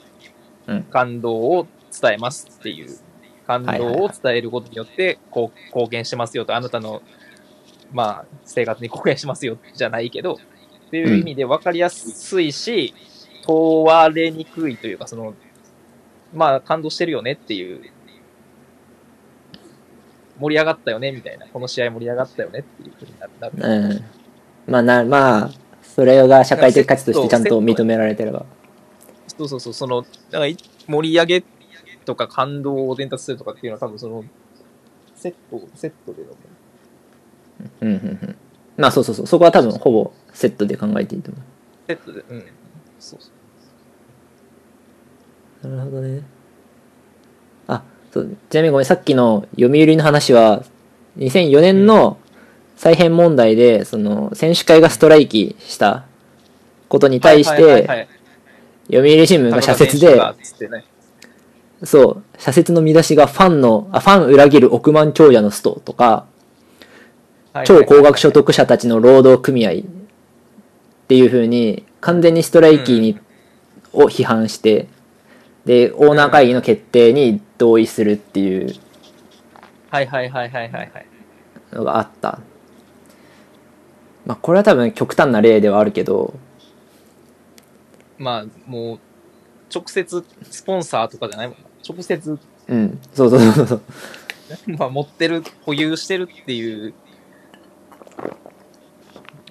うん、感動を伝えますっていう、感動を伝えることによって、こう、貢献してますよと、あなたの、まあ、生活に貢献しますよ、じゃないけど、っていう意味で分かりやすいし、問われにくいというか、その、まあ、感動してるよねっていう、盛り上がったよね、みたいな、この試合盛り上がったよねっていうふうになる。なる。うん。まあなまあそれが社会的価値としてちゃんと認められてれば。そうそうそう、その、だからい盛り上げとか感動を伝達するとかっていうのは多分その、セット、セットでの、う。んうんうんまあそうそうそう。そこは多分ほぼセットで考えていいと思セットで、うん。そうそう。うなるほどね。あそう。ちなみにごめんさっきの読売の話は2004年の再編問題でその選手会がストライキしたことに対してはい読売新聞が社説でそう社説の見出しがファンのあファン裏切る億万長者のストとか超高額所得者たちの労働組合っていう風に完全にストライキに、を批判してでオーナー会議の決定に同意するっていうはいはいはいはいはいはい。のがあったまあこれは多分極端な例ではあるけど。まあ、もう、直接スポンサーとかじゃないもんな。直接、うん。そうそうそうそう。まあ、持ってる、保有してるっていう、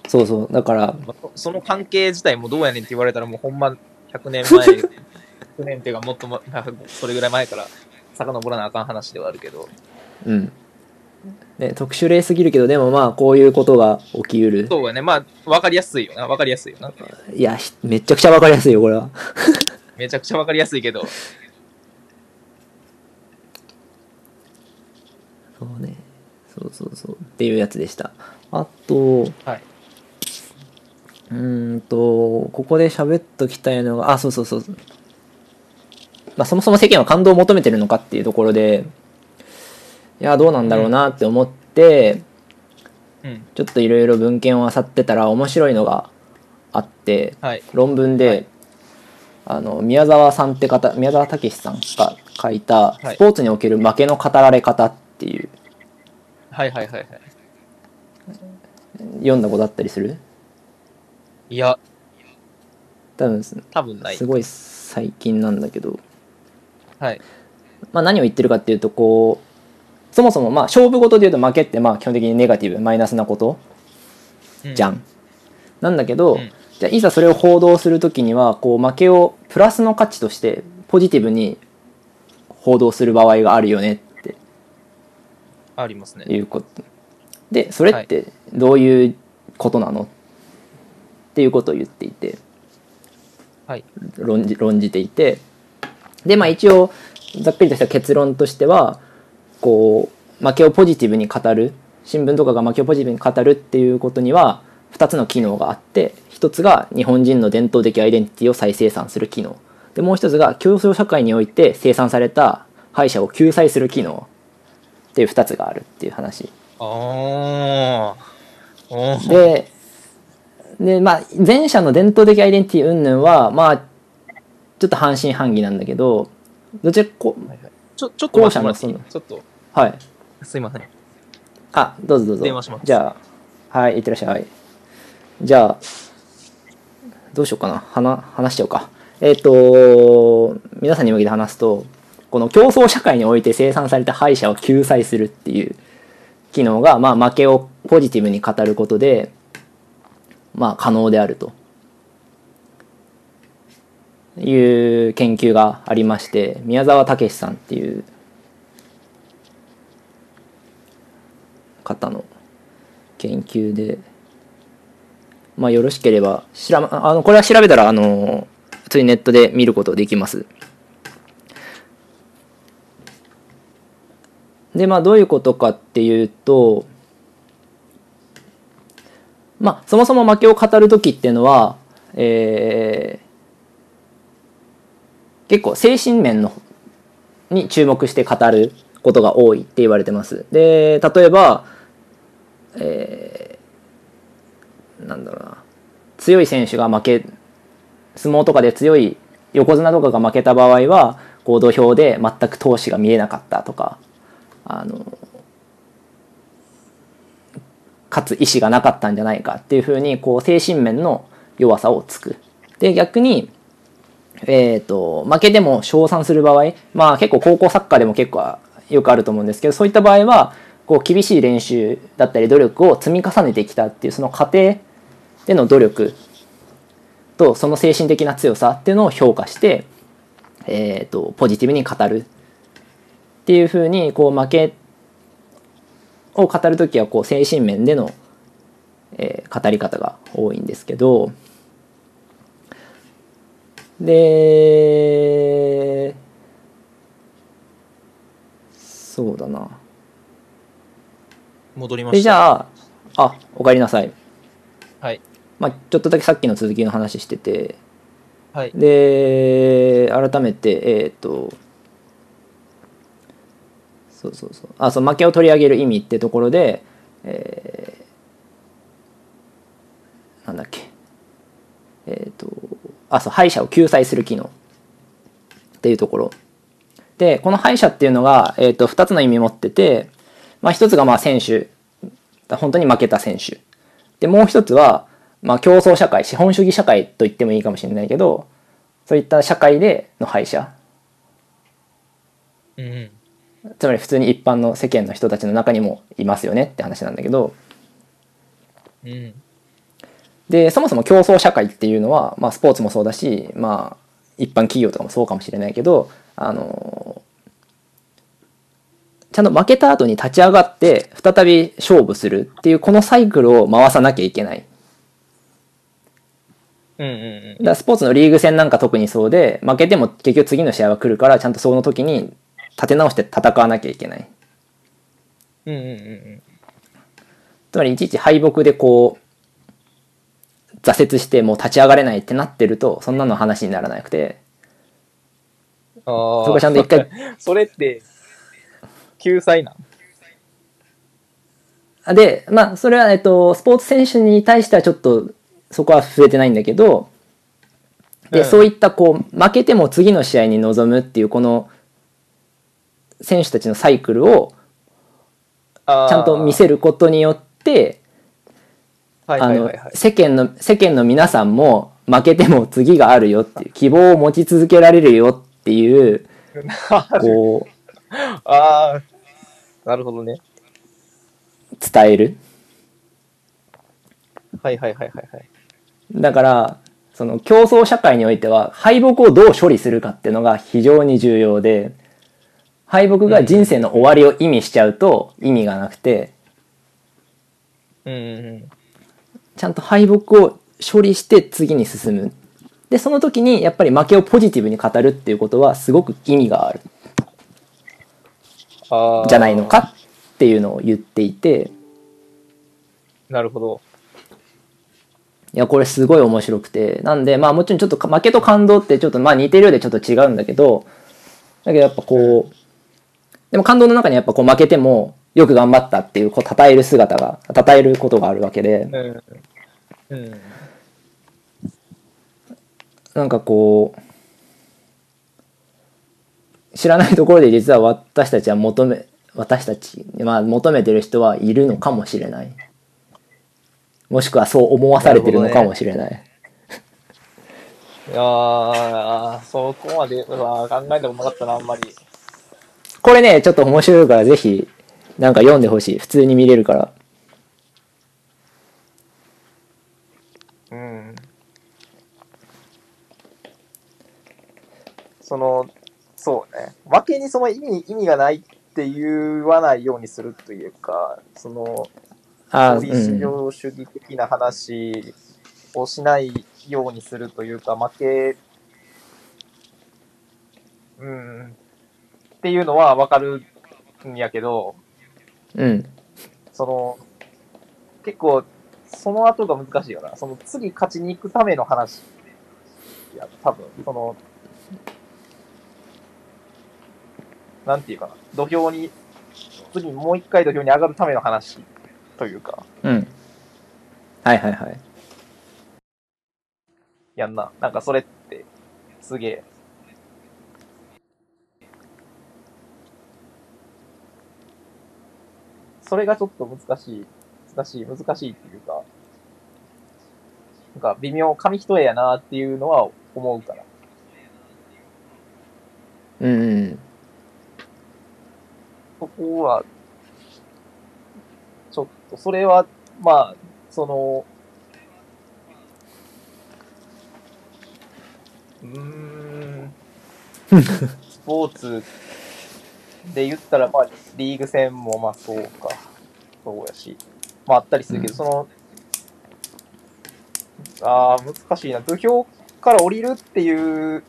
そうそう。だから。まあその関係自体もどうやねんって言われたらもうほんま100年前、100年っていうかもっとも、それぐらい前から遡らなあかん話ではあるけど、うんね、特殊例すぎるけどでもまあこういうことが起きうるそうやね。まあ、わかりやすいよな。わかりやすいよな。いやひめちゃくちゃわかりやすいよこれは めちゃくちゃわかりやすいけど。そうねそうそうそうっていうやつでしたあとはい。うーんとここで喋っときたいのがあそうそうそうまあそもそも世間は感動を求めてるのかっていうところでいやどうなんだろうなって思って、うん。ちょっといろいろ文献を漁ってたら面白いのがあってはい。論文で、はいあの宮沢さんって方宮沢武さんが書いた「はいスポーツにおける負けの語られ方」っていうはいはいはいはい。読んだことあったりする？いや、多分多分ないす。ごい最近なんだけど、はい。まあ、何を言ってるかっていうとこうそもそもまあ勝負事で言うと負けってまあ基本的にネガティブマイナスなこと。うじゃん。なんだけど、うん。じゃあいざそれを報道する時にはこう負けをプラスの価値としてポジティブに報道する場合があるよねって。ありますね。いうこと。でそれってどういうことなのっていうことを言っていて。はい。論じ論じていて。でまあ一応ざっくりとした結論としてはこう負けをポジティブに語る新聞とかが負けをポジティブに語るっていうことには2つの機能があって1つが日本人の伝統的アイデンティティを再生産する機能。でもう1つが競争社会において生産された敗者を救済する機能っていう2つがあるっていう話。あででまあ前者の伝統的アイデンティティ云々はまあちょっと半信半疑なんだけどどちらこちょ、ちょっと後者のちょっと、はい。すいません。あどうぞどうぞ。電話します。じゃあはいいってらっしゃい。じゃあどうしようかな。話話しちゃおうか。えっ、と皆さんに向けて話すとこの競争社会において生産された敗者を救済するっていう機能が、まあ、負けをポジティブに語ることで、まあ、可能であると。いう研究がありまして宮沢武さんっていう方の研究でまあよろしければしらあのこれは調べたらあの普通にネットで見ることできます。でまあどういうことかっていうとまあそもそも負けを語る時っていうのはえー結構精神面のに注目して語ることが多いって言われてます。で例えばえーなんだろうな強い選手が負け相撲とかで強い横綱とかが負けた場合はこう土俵で全く闘志が見えなかったとかあの勝つ意志がなかったんじゃないかっていうふうにこう精神面の弱さをつく。で逆にえー、と負けでも称賛する場合まあ結構高校サッカーでも結構よくあると思うんですけどそういった場合はこう厳しい練習だったり努力を積み重ねてきたっていうその過程での努力とその精神的な強さっていうのを評価して、えー、とポジティブに語るっていうふうにこう負けを語る時はこう精神面での、えー語り方が多いんですけどでそうだな。戻りました。でじゃああおかえりなさいはい。まあちょっとだけさっきの続きの話しててはい。で改めてえっ、とそうそうそうあそう負けを取り上げる意味ってところで、えーなんだっけえっ、とあそう敗者を救済する機能っていうところでこの敗者っていうのが、えー、と2つの意味持ってて、まあ、1つがまあ選手本当に負けた選手でもう一つは、まあ、競争社会資本主義社会と言ってもいいかもしれないけどそういった社会での敗者うんうん。つまり普通に一般の世間の人たちの中にもいますよねって話なんだけどうん。でそもそも競争社会っていうのは、まあ、スポーツもそうだし、まあ、一般企業とかもそうかもしれないけどあのちゃんと負けた後に立ち上がって再び勝負するっていうこのサイクルを回さなきゃいけない。うんうんだからスポーツのリーグ戦なんか特にそうで負けても結局次の試合は来るからちゃんとその時に立て直して戦わなきゃいけない。うん。うんうんうんつまりいちいち敗北でこう挫折してもう立ち上がれないってなってるとそんなの話にならなくてああ。そこちゃんと一回。それって、救済なん？でまあそれはえっとスポーツ選手に対してはちょっとそこは触れてないんだけどで、うん。そういったこう負けても次の試合に臨むっていうこの選手たちのサイクルをちゃんと見せることによってはいあの。世間の世間の皆さんも負けても次があるよっていう希望を持ち続けられるよっていう こうああ、なるほどね。伝える？はいはいはいはいはい。だからその競争社会においては敗北をどう処理するかっていうのが非常に重要で敗北が人生の終わりを意味しちゃうと意味がなくてうんうんうん。ちゃんと敗北を処理して次に進むでその時にやっぱり負けをポジティブに語るっていうことはすごく意味がある。じゃないのかっていうのを言っていてなるほど。いやこれすごい面白くてなんでまあもちろんちょっと負けと感動ってちょっとまあ似てるようでちょっと違うんだけどだけどやっぱこうでも感動の中にやっぱこう負けてもよく頑張ったっていうこう称える姿が称えることがあるわけでうん。うん。なんかこう知らないところで実は私たちは求め私たち、まあ、求めてる人はいるのかもしれないもしくはそう思わされてるのかもしれないいやー、そこまでは考えたことなかったな、あんまり。これねちょっと面白いからぜひなんか読んでほしい普通に見れるからうん。その、そうね。負けにその意味、意味がないって言わないようにするというか、その、あ合理至上主義的な話をしないようにするというか、負け、うん、っていうのはわかるんやけど、うんうんその、結構、その後が難しいよな。その次勝ちに行くための話。いや、多分、その、なんていうかな。土俵に、次もう一回土俵に上がるための話というか、うんはいはいはいやんな。なんかそれって、すげえ。それがちょっと難しい、難しい、難しいっていうか、なんか微妙、紙一重やなっていうのは思うから。うんうんそこは、ちょっと、それは、まあ、その、うーん、スポーツで言ったら、まあ、リーグ戦もまあそうか、そうやし、まああったりするけど、うんその、ああ、難しいな。土俵から降りるっていう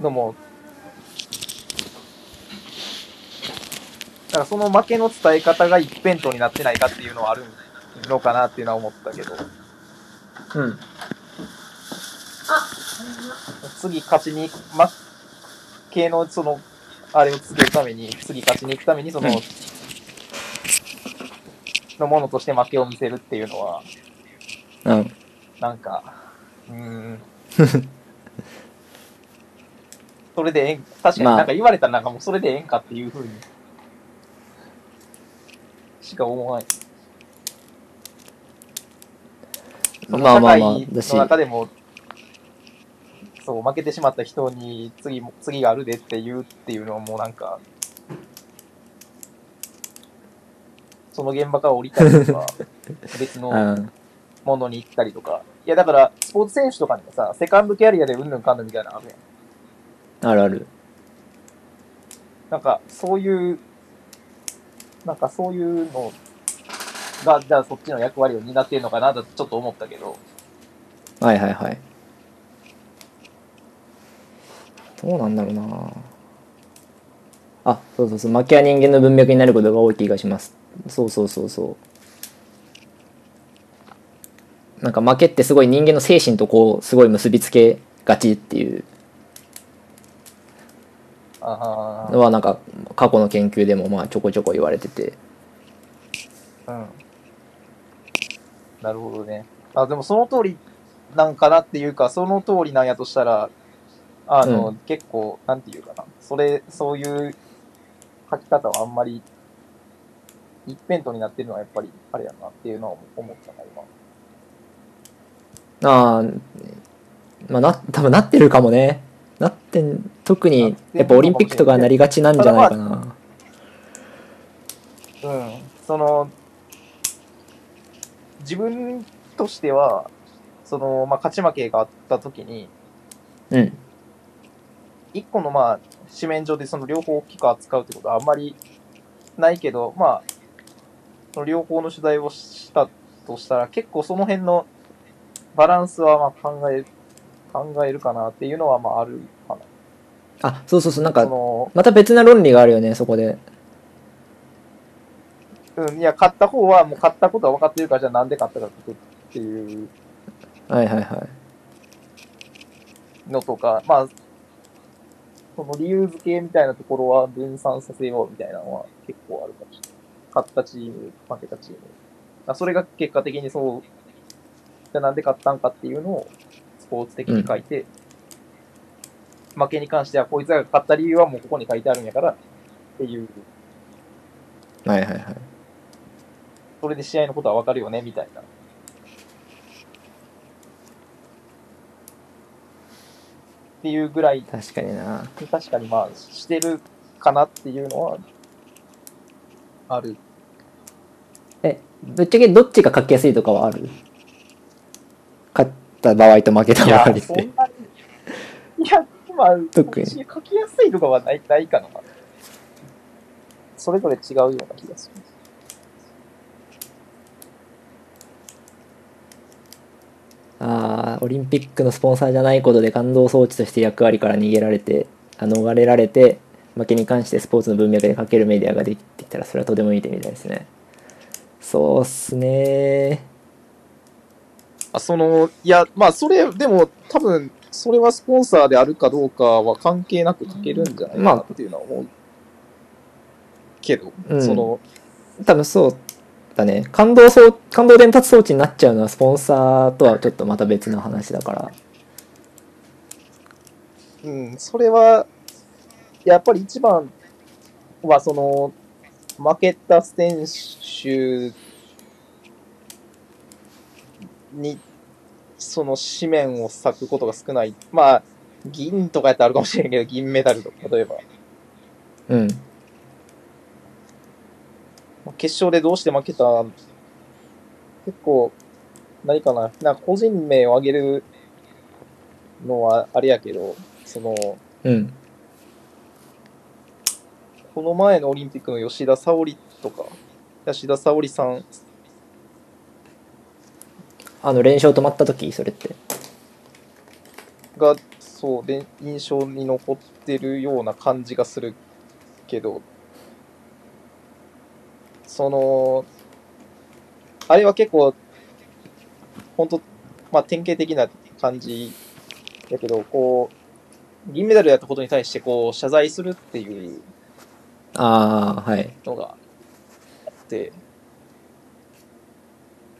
のも、だからその負けの伝え方が一辺倒になってないかっていうのはあるのかなっていうのは思ったけど、うん。次勝ちに、負けのその、あれをつけるために、次勝ちに行くために、その、うん。のものとして負けを見せるっていうのは、うん。なんか、うーん。それでええん、確かにまあなんか言われたらなんかもうそれでええんかっていうふうに、しか思わない。そのまあまあまあだしの中でも、そう、負けてしまった人に次も、次があるでって言うっていうのはもうなんか、その現場から降りたりとか、別のうんものに行ったりとか。いや、だから、スポーツ選手とかにもさ、セカンドキャリアでうんぬんかんぬんみたいなのあるやん。あるあるなんかそういう、なんかそういうのが、じゃあそっちの役割を担っているのかなとちょっと思ったけど、はいはいはい。どうなんだろうな。あそうそうそう。負けは人間の文脈になることが多い気がします。そうそうそうそう。なんか負けってすごい人間の精神とこうすごい結びつけがちっていう。のはなんか過去の研究でもまあちょこちょこ言われててあ、うん。なるほどね。あ、でもその通りなんかなっていうか、その通りなんやとしたら、あの、う結構、なんていうかな。それ、そういう書き方はあんまり、一辺倒になってるのはやっぱり、あれやなっていうのは思ったな、今。ああまあな多分なってるかもねなってん特にやっぱオリンピックとかはなりがちなんじゃないかなうん。その、自分としては、その、まあ、勝ち負けがあった時に、うん一個のまあ、紙面上でその両方大きく扱うってことはあんまりないけど、まあ、その両方の取材をしたとしたら、結構その辺のバランスはまあ考え、考えるかなっていうのはまああるかな。あそうそうそうなんそかの、また別な論理があるよねそこでうん、いや、勝った方はもう勝ったことは分かってるから、じゃあなんで勝ったかっていうはいはいはいのとか、まあ、その理由付けみたいなところは分散させようみたいなのは結構あるかもしれない。勝ったチーム、負けたチーム。あそれが結果的にそう、じゃあなんで勝ったんかっていうのをスポーツ的に書いて、負けに関してはこいつらが勝った理由はもうここに書いてあるんやからっていう、はいはいはいそれで試合のことはわかるよねみたいな。っていうぐらい確かにな確かにまあ、してるかなっていうのは、ある。えぶっちゃけどっちが書きやすいとかはある？勝った場合と負けた場合っ、そんなに。いや、まあ、特に書きやすいとかはないないかな。それぞれ違うような気がする。あーオリンピックのスポンサーじゃないことで感動装置として役割から逃げられてあ逃れられて負けに関してスポーツの文脈で書けるメディアができてきたらそれはとてもいい点みたいですねそうっすねあ、その、いや、まあ、それ、でも、多分、それはスポンサーであるかどうかは関係なく書けるんじゃないかなっていうのは思う。けど、うんその、多分そうだね感動装感動伝達装置になっちゃうのはスポンサーとはちょっとまた別の話だからうん、それは、やっぱり一番は、その、負けた選手に、その紙面を割くことが少ない。まあ、銀とかやったらあるかもしれんけど、銀メダルとか、例えば。うんまあ決勝でどうして負けた結構、何かな、なんか個人名を挙げるのはあれやけど、その、うんこの前のオリンピックの吉田沙保里とか、吉田沙保里さんあの連勝止まった時？それって。が、そうで、印象に残ってるような感じがするけど、その、あれは結構、本当まあ、典型的な感じやけど、こう、銀メダルやったことに対して、こう、謝罪するっていうああはい。のがあって、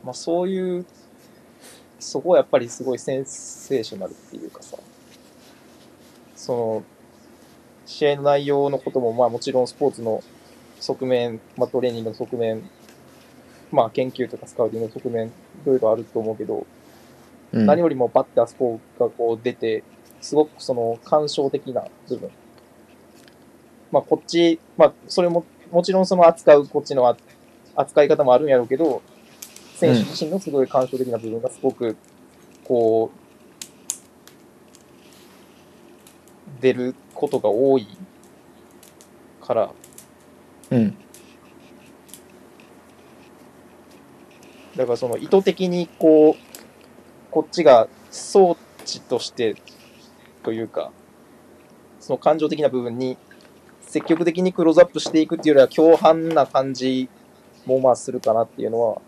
まあそういう、そこはやっぱりすごいセンセーショナルっていうかさ、その、試合の内容のこともまあもちろんスポーツの側面、まあトレーニングの側面、まあ研究とかスカウティングの側面、いろいろあると思うけど、うん何よりもバッてあそこがこう出て、すごくその感傷的な部分。まあこっち、まあそれも、もちろんその扱うこっちのあ扱い方もあるんやろうけど、選手自身のすごい感傷的な部分がすごく、こう、出ることが多いから、うん。だからその意図的にこう、こっちが装置としてというか、その感情的な部分に積極的にクローズアップしていくっていうよりは共犯な感じもまあするかなっていうのは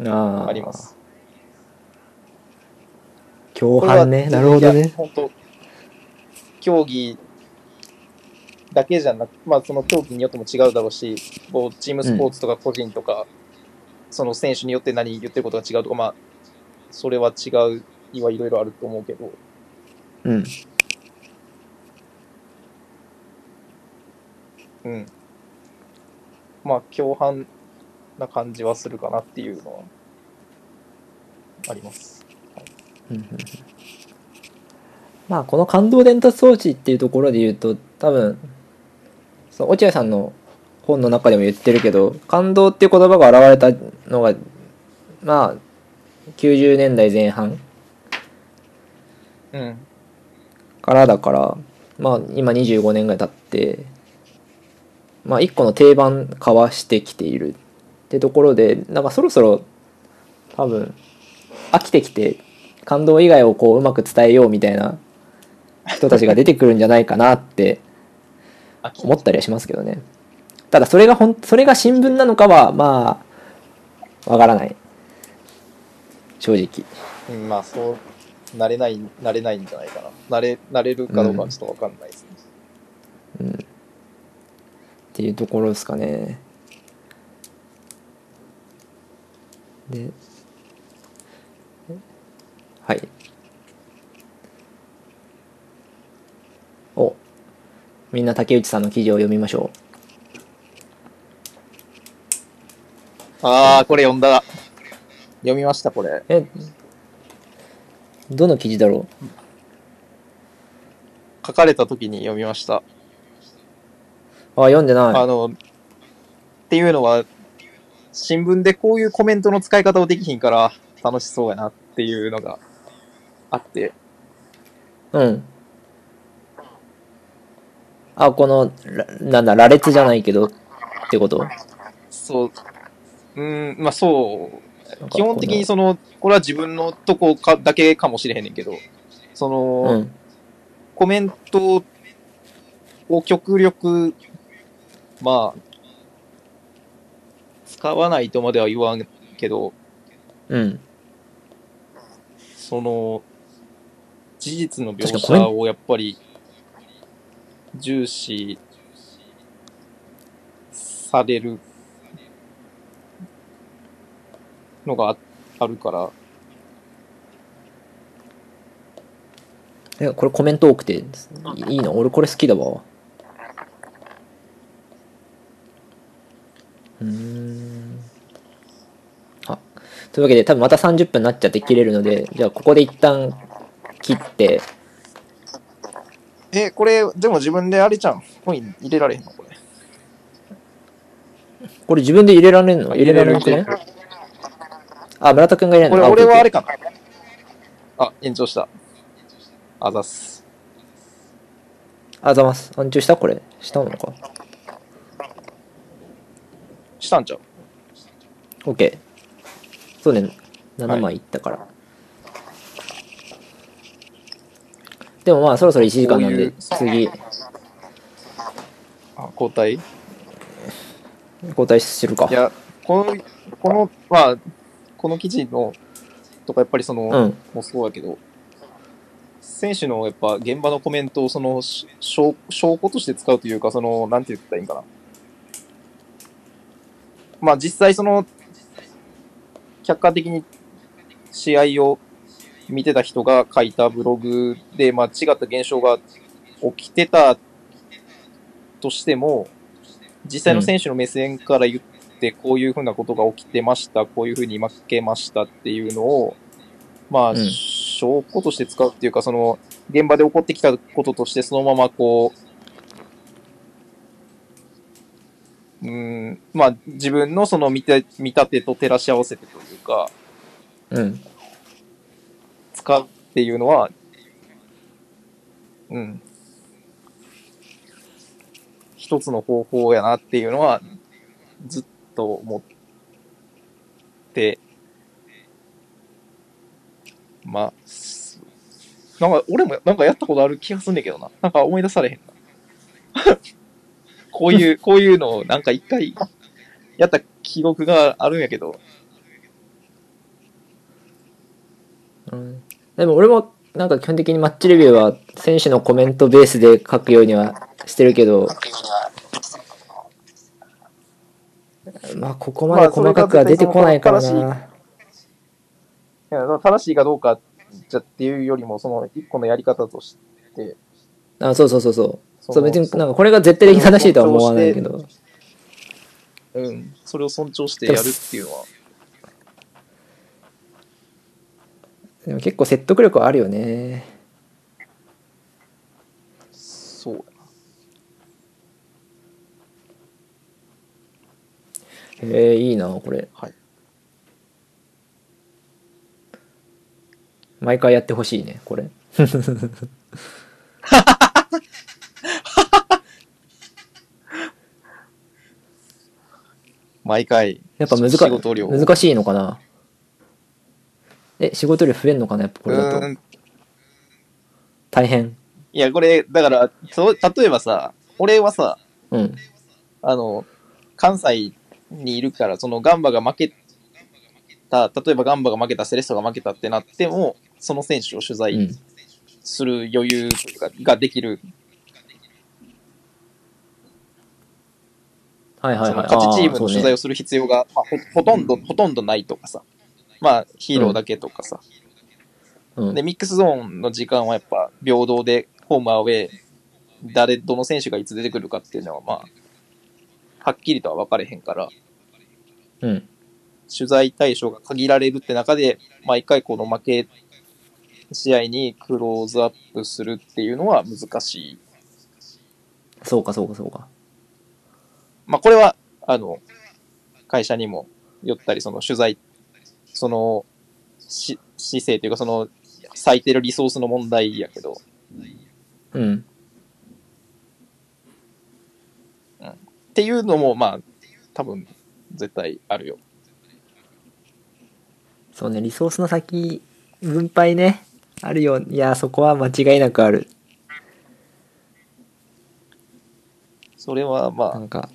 あー。あります。共犯ね。なるほどね。本当競技だけじゃなく、まあその競技によっても違うだろうし、こうチームスポーツとか個人とか、その選手によって何言ってることが違うとか、まあ、それは違うにはいろいろあると思うけど、うん。うん。まあ、共犯な感じはするかなっていうのは、あります。まあこの感動伝達装置っていうところで言うと多分その落合さんの本の中でも言ってるけど感動っていう言葉が現れたのがまあ90年代前半うん。からだからまあ今25年ぐらい経ってまあ一個の定番化はしてきているってところでなんかそろそろ多分飽きてきて感動以外をこううまく伝えようみたいな人たちが出てくるんじゃないかなってあ思ったりはしますけどねただそれがほんそれが新聞なのかはまあわからない正直うん、まあ、そう、なれない、なれないんじゃないかな。なれ、なれるかどうかはちょっとわかんないですね。っていうところですかね。で、はい。お、みんな竹内さんの記事を読みましょああ、これ読んだ。読みました、これ。う。え、どの記事だろ書かれた時に読みました。うあ、読んでない。あの、っていうのは、新聞でこういうコメントの使い方をできひんから楽しそうやなっていうのがあって、うん。あ、この、らなんだ、羅列じゃないけど、ってこと？そう、うーん、まあそう、基本的にその、これは自分のとこかだけかもしれへんねんけど、そのうん。コメントを極力、まあ、使わないとまでは言わんけど、うん。その、事実の描写をやっぱり重視されるのがああるから、え、これコメント多くて、いいの？俺これ好きだわ。うーん。あ、というわけで多分また30分になっちゃって切れるので、じゃあここで一旦切って、え、これ、でも自分であれじゃん。コイン入れられへんのこれ。これ自分で入れられんの？入れられるくあ、村田くんが入れるれ、のあ俺はあれかな。あ、延長した。あざっす。あざます。安中したこれ？したのか？したんちゃう？OK。そうね。7枚いったから。でもまあそろそろ1時間なんで、こ次、あ、交代？交代するかい。や、この、この、まあ、この記事の、とかやっぱりその、うん。もそうだけど、選手のやっぱ現場のコメントをそのし証証拠として使うというか、その、なんて言ったらいいんかな。まあ実際その、客観的に試合を見てた人が書いたブログで、まあ違った現象が起きてたとしても、実際の選手の目線から言って、こういうふうなことが起きてました、こういうふうに負けましたっていうのを、まあ、うん。証拠として使うっていうか、その、現場で起こってきたこととして、そのままこう、うーん、まあ、自分のその見て見立てと照らし合わせてというか、うん。使うっていうのは、うん。一つの方法やなっていうのは、ずっと思って、まあ、すなんか、俺もなんかやったことある気がすんねんけどな。なんか思い出されへんな。こういう、こういうのをなんか一回やった記憶があるんやけど、うんでも俺もなんか基本的にマッチレビューは選手のコメントベースで書くようにはしてるけど、まあここまで細かくは出てこないからな。いや正しいかどうかじゃっていうよりも、その一個のやり方として、あそうそうそうそう。そう別になんかこれが絶対的しいとは思わないけど。うん、それを尊重してやるっていうのは、でも結構説得力はあるよね。そうやえいいなこれ。はい。毎回やってほしいねこれ。毎回、やっぱ難し仕事量。難しいのかな？え仕事量増えんのかな？やっぱこれだと。うん。大変。いや、これ、だから、そう例えばさ、俺はさ、うん。あの、関西にいるから、そのガンバが負けた、例えばガンバが負けた、セレッソが負けたってなっても、その選手を取う材ん。する余裕ができる。はいはいはい。勝ちチームの取材をする必要が、まあ、ほほとんど、ほとんどないとかさ。まあ、ヒーローだけとかさ。うん。で、ミックスゾーンの時間はやっぱ平等で、ホームアウェー、誰、どの選手がいつ出てくるかっていうのは、まあ、はっきりとは分かれへんから、うん。取材対象が限られるって中で、毎回この負け試合にクローズアップするっていうのは難しい。そうかそうかそうかまあ、これは、あの、会社にもよったり、その取材、その、し姿勢というか、その、割いてるリソースの問題やけど、うん。っていうのも、まあ、多分、絶対あるよ。そうねリソースの先分配ね。あるよ。いやそこは間違いなくある。それは、まあ、なんか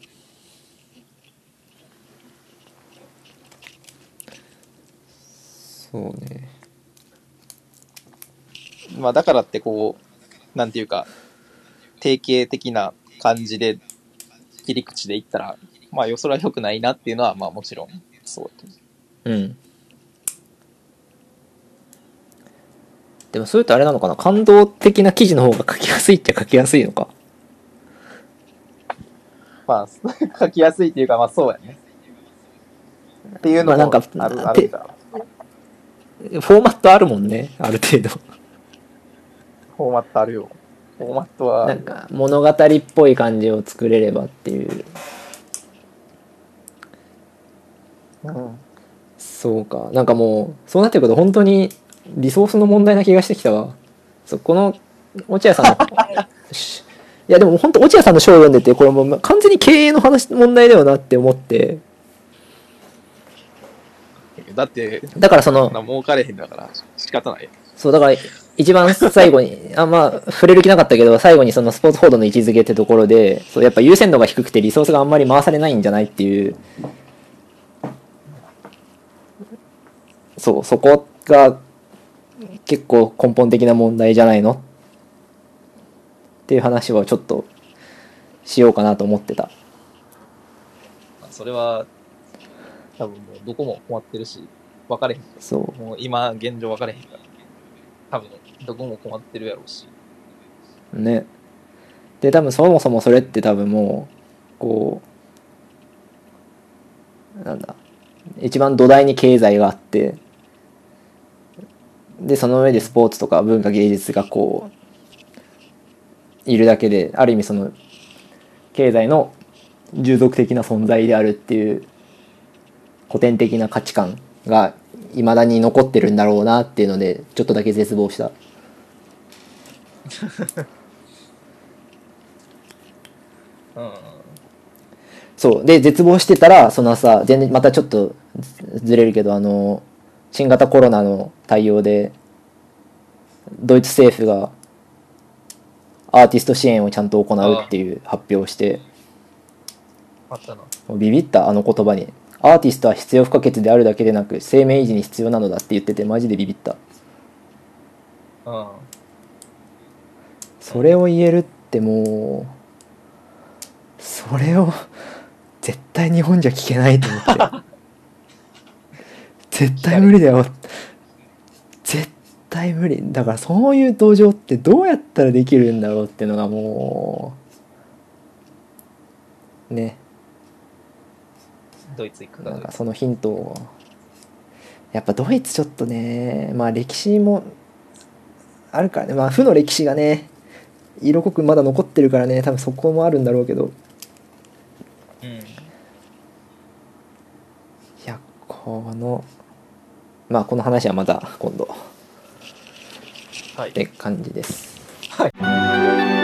そうね。まあ、だからってこう、なんていうか、定型的な感じで、切り口で言ったら、まあ、よそれは良くないなっていうのは、まあ、もちろん、そうだと思ううん。でもそれとあれなのかな？感動的な記事の方が書きやすいっちゃ書きやすいのか？まあ、書きやすいっていうか、まあ、そうやね。っていうのも、まあなんかある、あるから。フォーマットあるもんねある程度。フォーマットあるよ。フォーマットは。なん、か物語っぽい感じを作れればっていう。うん、そうか。なんかもうそうなってくると本当にリソースの問題な気がしてきたわ。そうこの落合さんの しいやでも本当落合さんの書を読んでてこれもう完全に経営の話問題だよなって思ってだって、だからその儲かれへんだから、仕方ない。そうだから一番最後に あまあ触れる気なかったけど最後にそのスポーツ報道の位置づけってところでそうやっぱ優先度が低くてリソースがあんまり回されないんじゃないっていう。そうそこが結構根本的な問題じゃないの？っていう話をちょっとしようかなと思ってた。まあそれは、多分もう、どこも困ってるし、分かれへん。そうもう、今、現状分かれへんから。多分、どこも困ってるやろうし。ねで多分そもそもそれって多分もうこうなんだ一番土台に経済があってでその上でスポーツとか文化芸術がこういるだけである意味その経済の従属的な存在であるっていう古典的な価値観がいまだに残ってるんだろうなっていうのでちょっとだけ絶望した。うん。そう。で絶望してたらそのさ全然またちょっとずずれるけどあの新型コロナの対応でドイツ政府がアーティスト支援をちゃんと行うっていう発表をしてビビったあの言葉にアーティストは必要不可欠であるだけでなく生命維持に必要なのだって言っててマジでビビった。うん。それを言えるってもうそれを絶対日本じゃ聞けないと思って。絶対無理だよ。絶対無理。だからそういう登場ってどうやったらできるんだろうっていうのがもうねドイツ行くかなんかそのヒントを。やっぱドイツちょっとねまあ歴史もあるからね。まあ負の歴史がね色濃くまだ残ってるからね。多分そこもあるんだろうけど。うん。いやこのまあこの話はまた今度。はい。っ。て感じです。はい。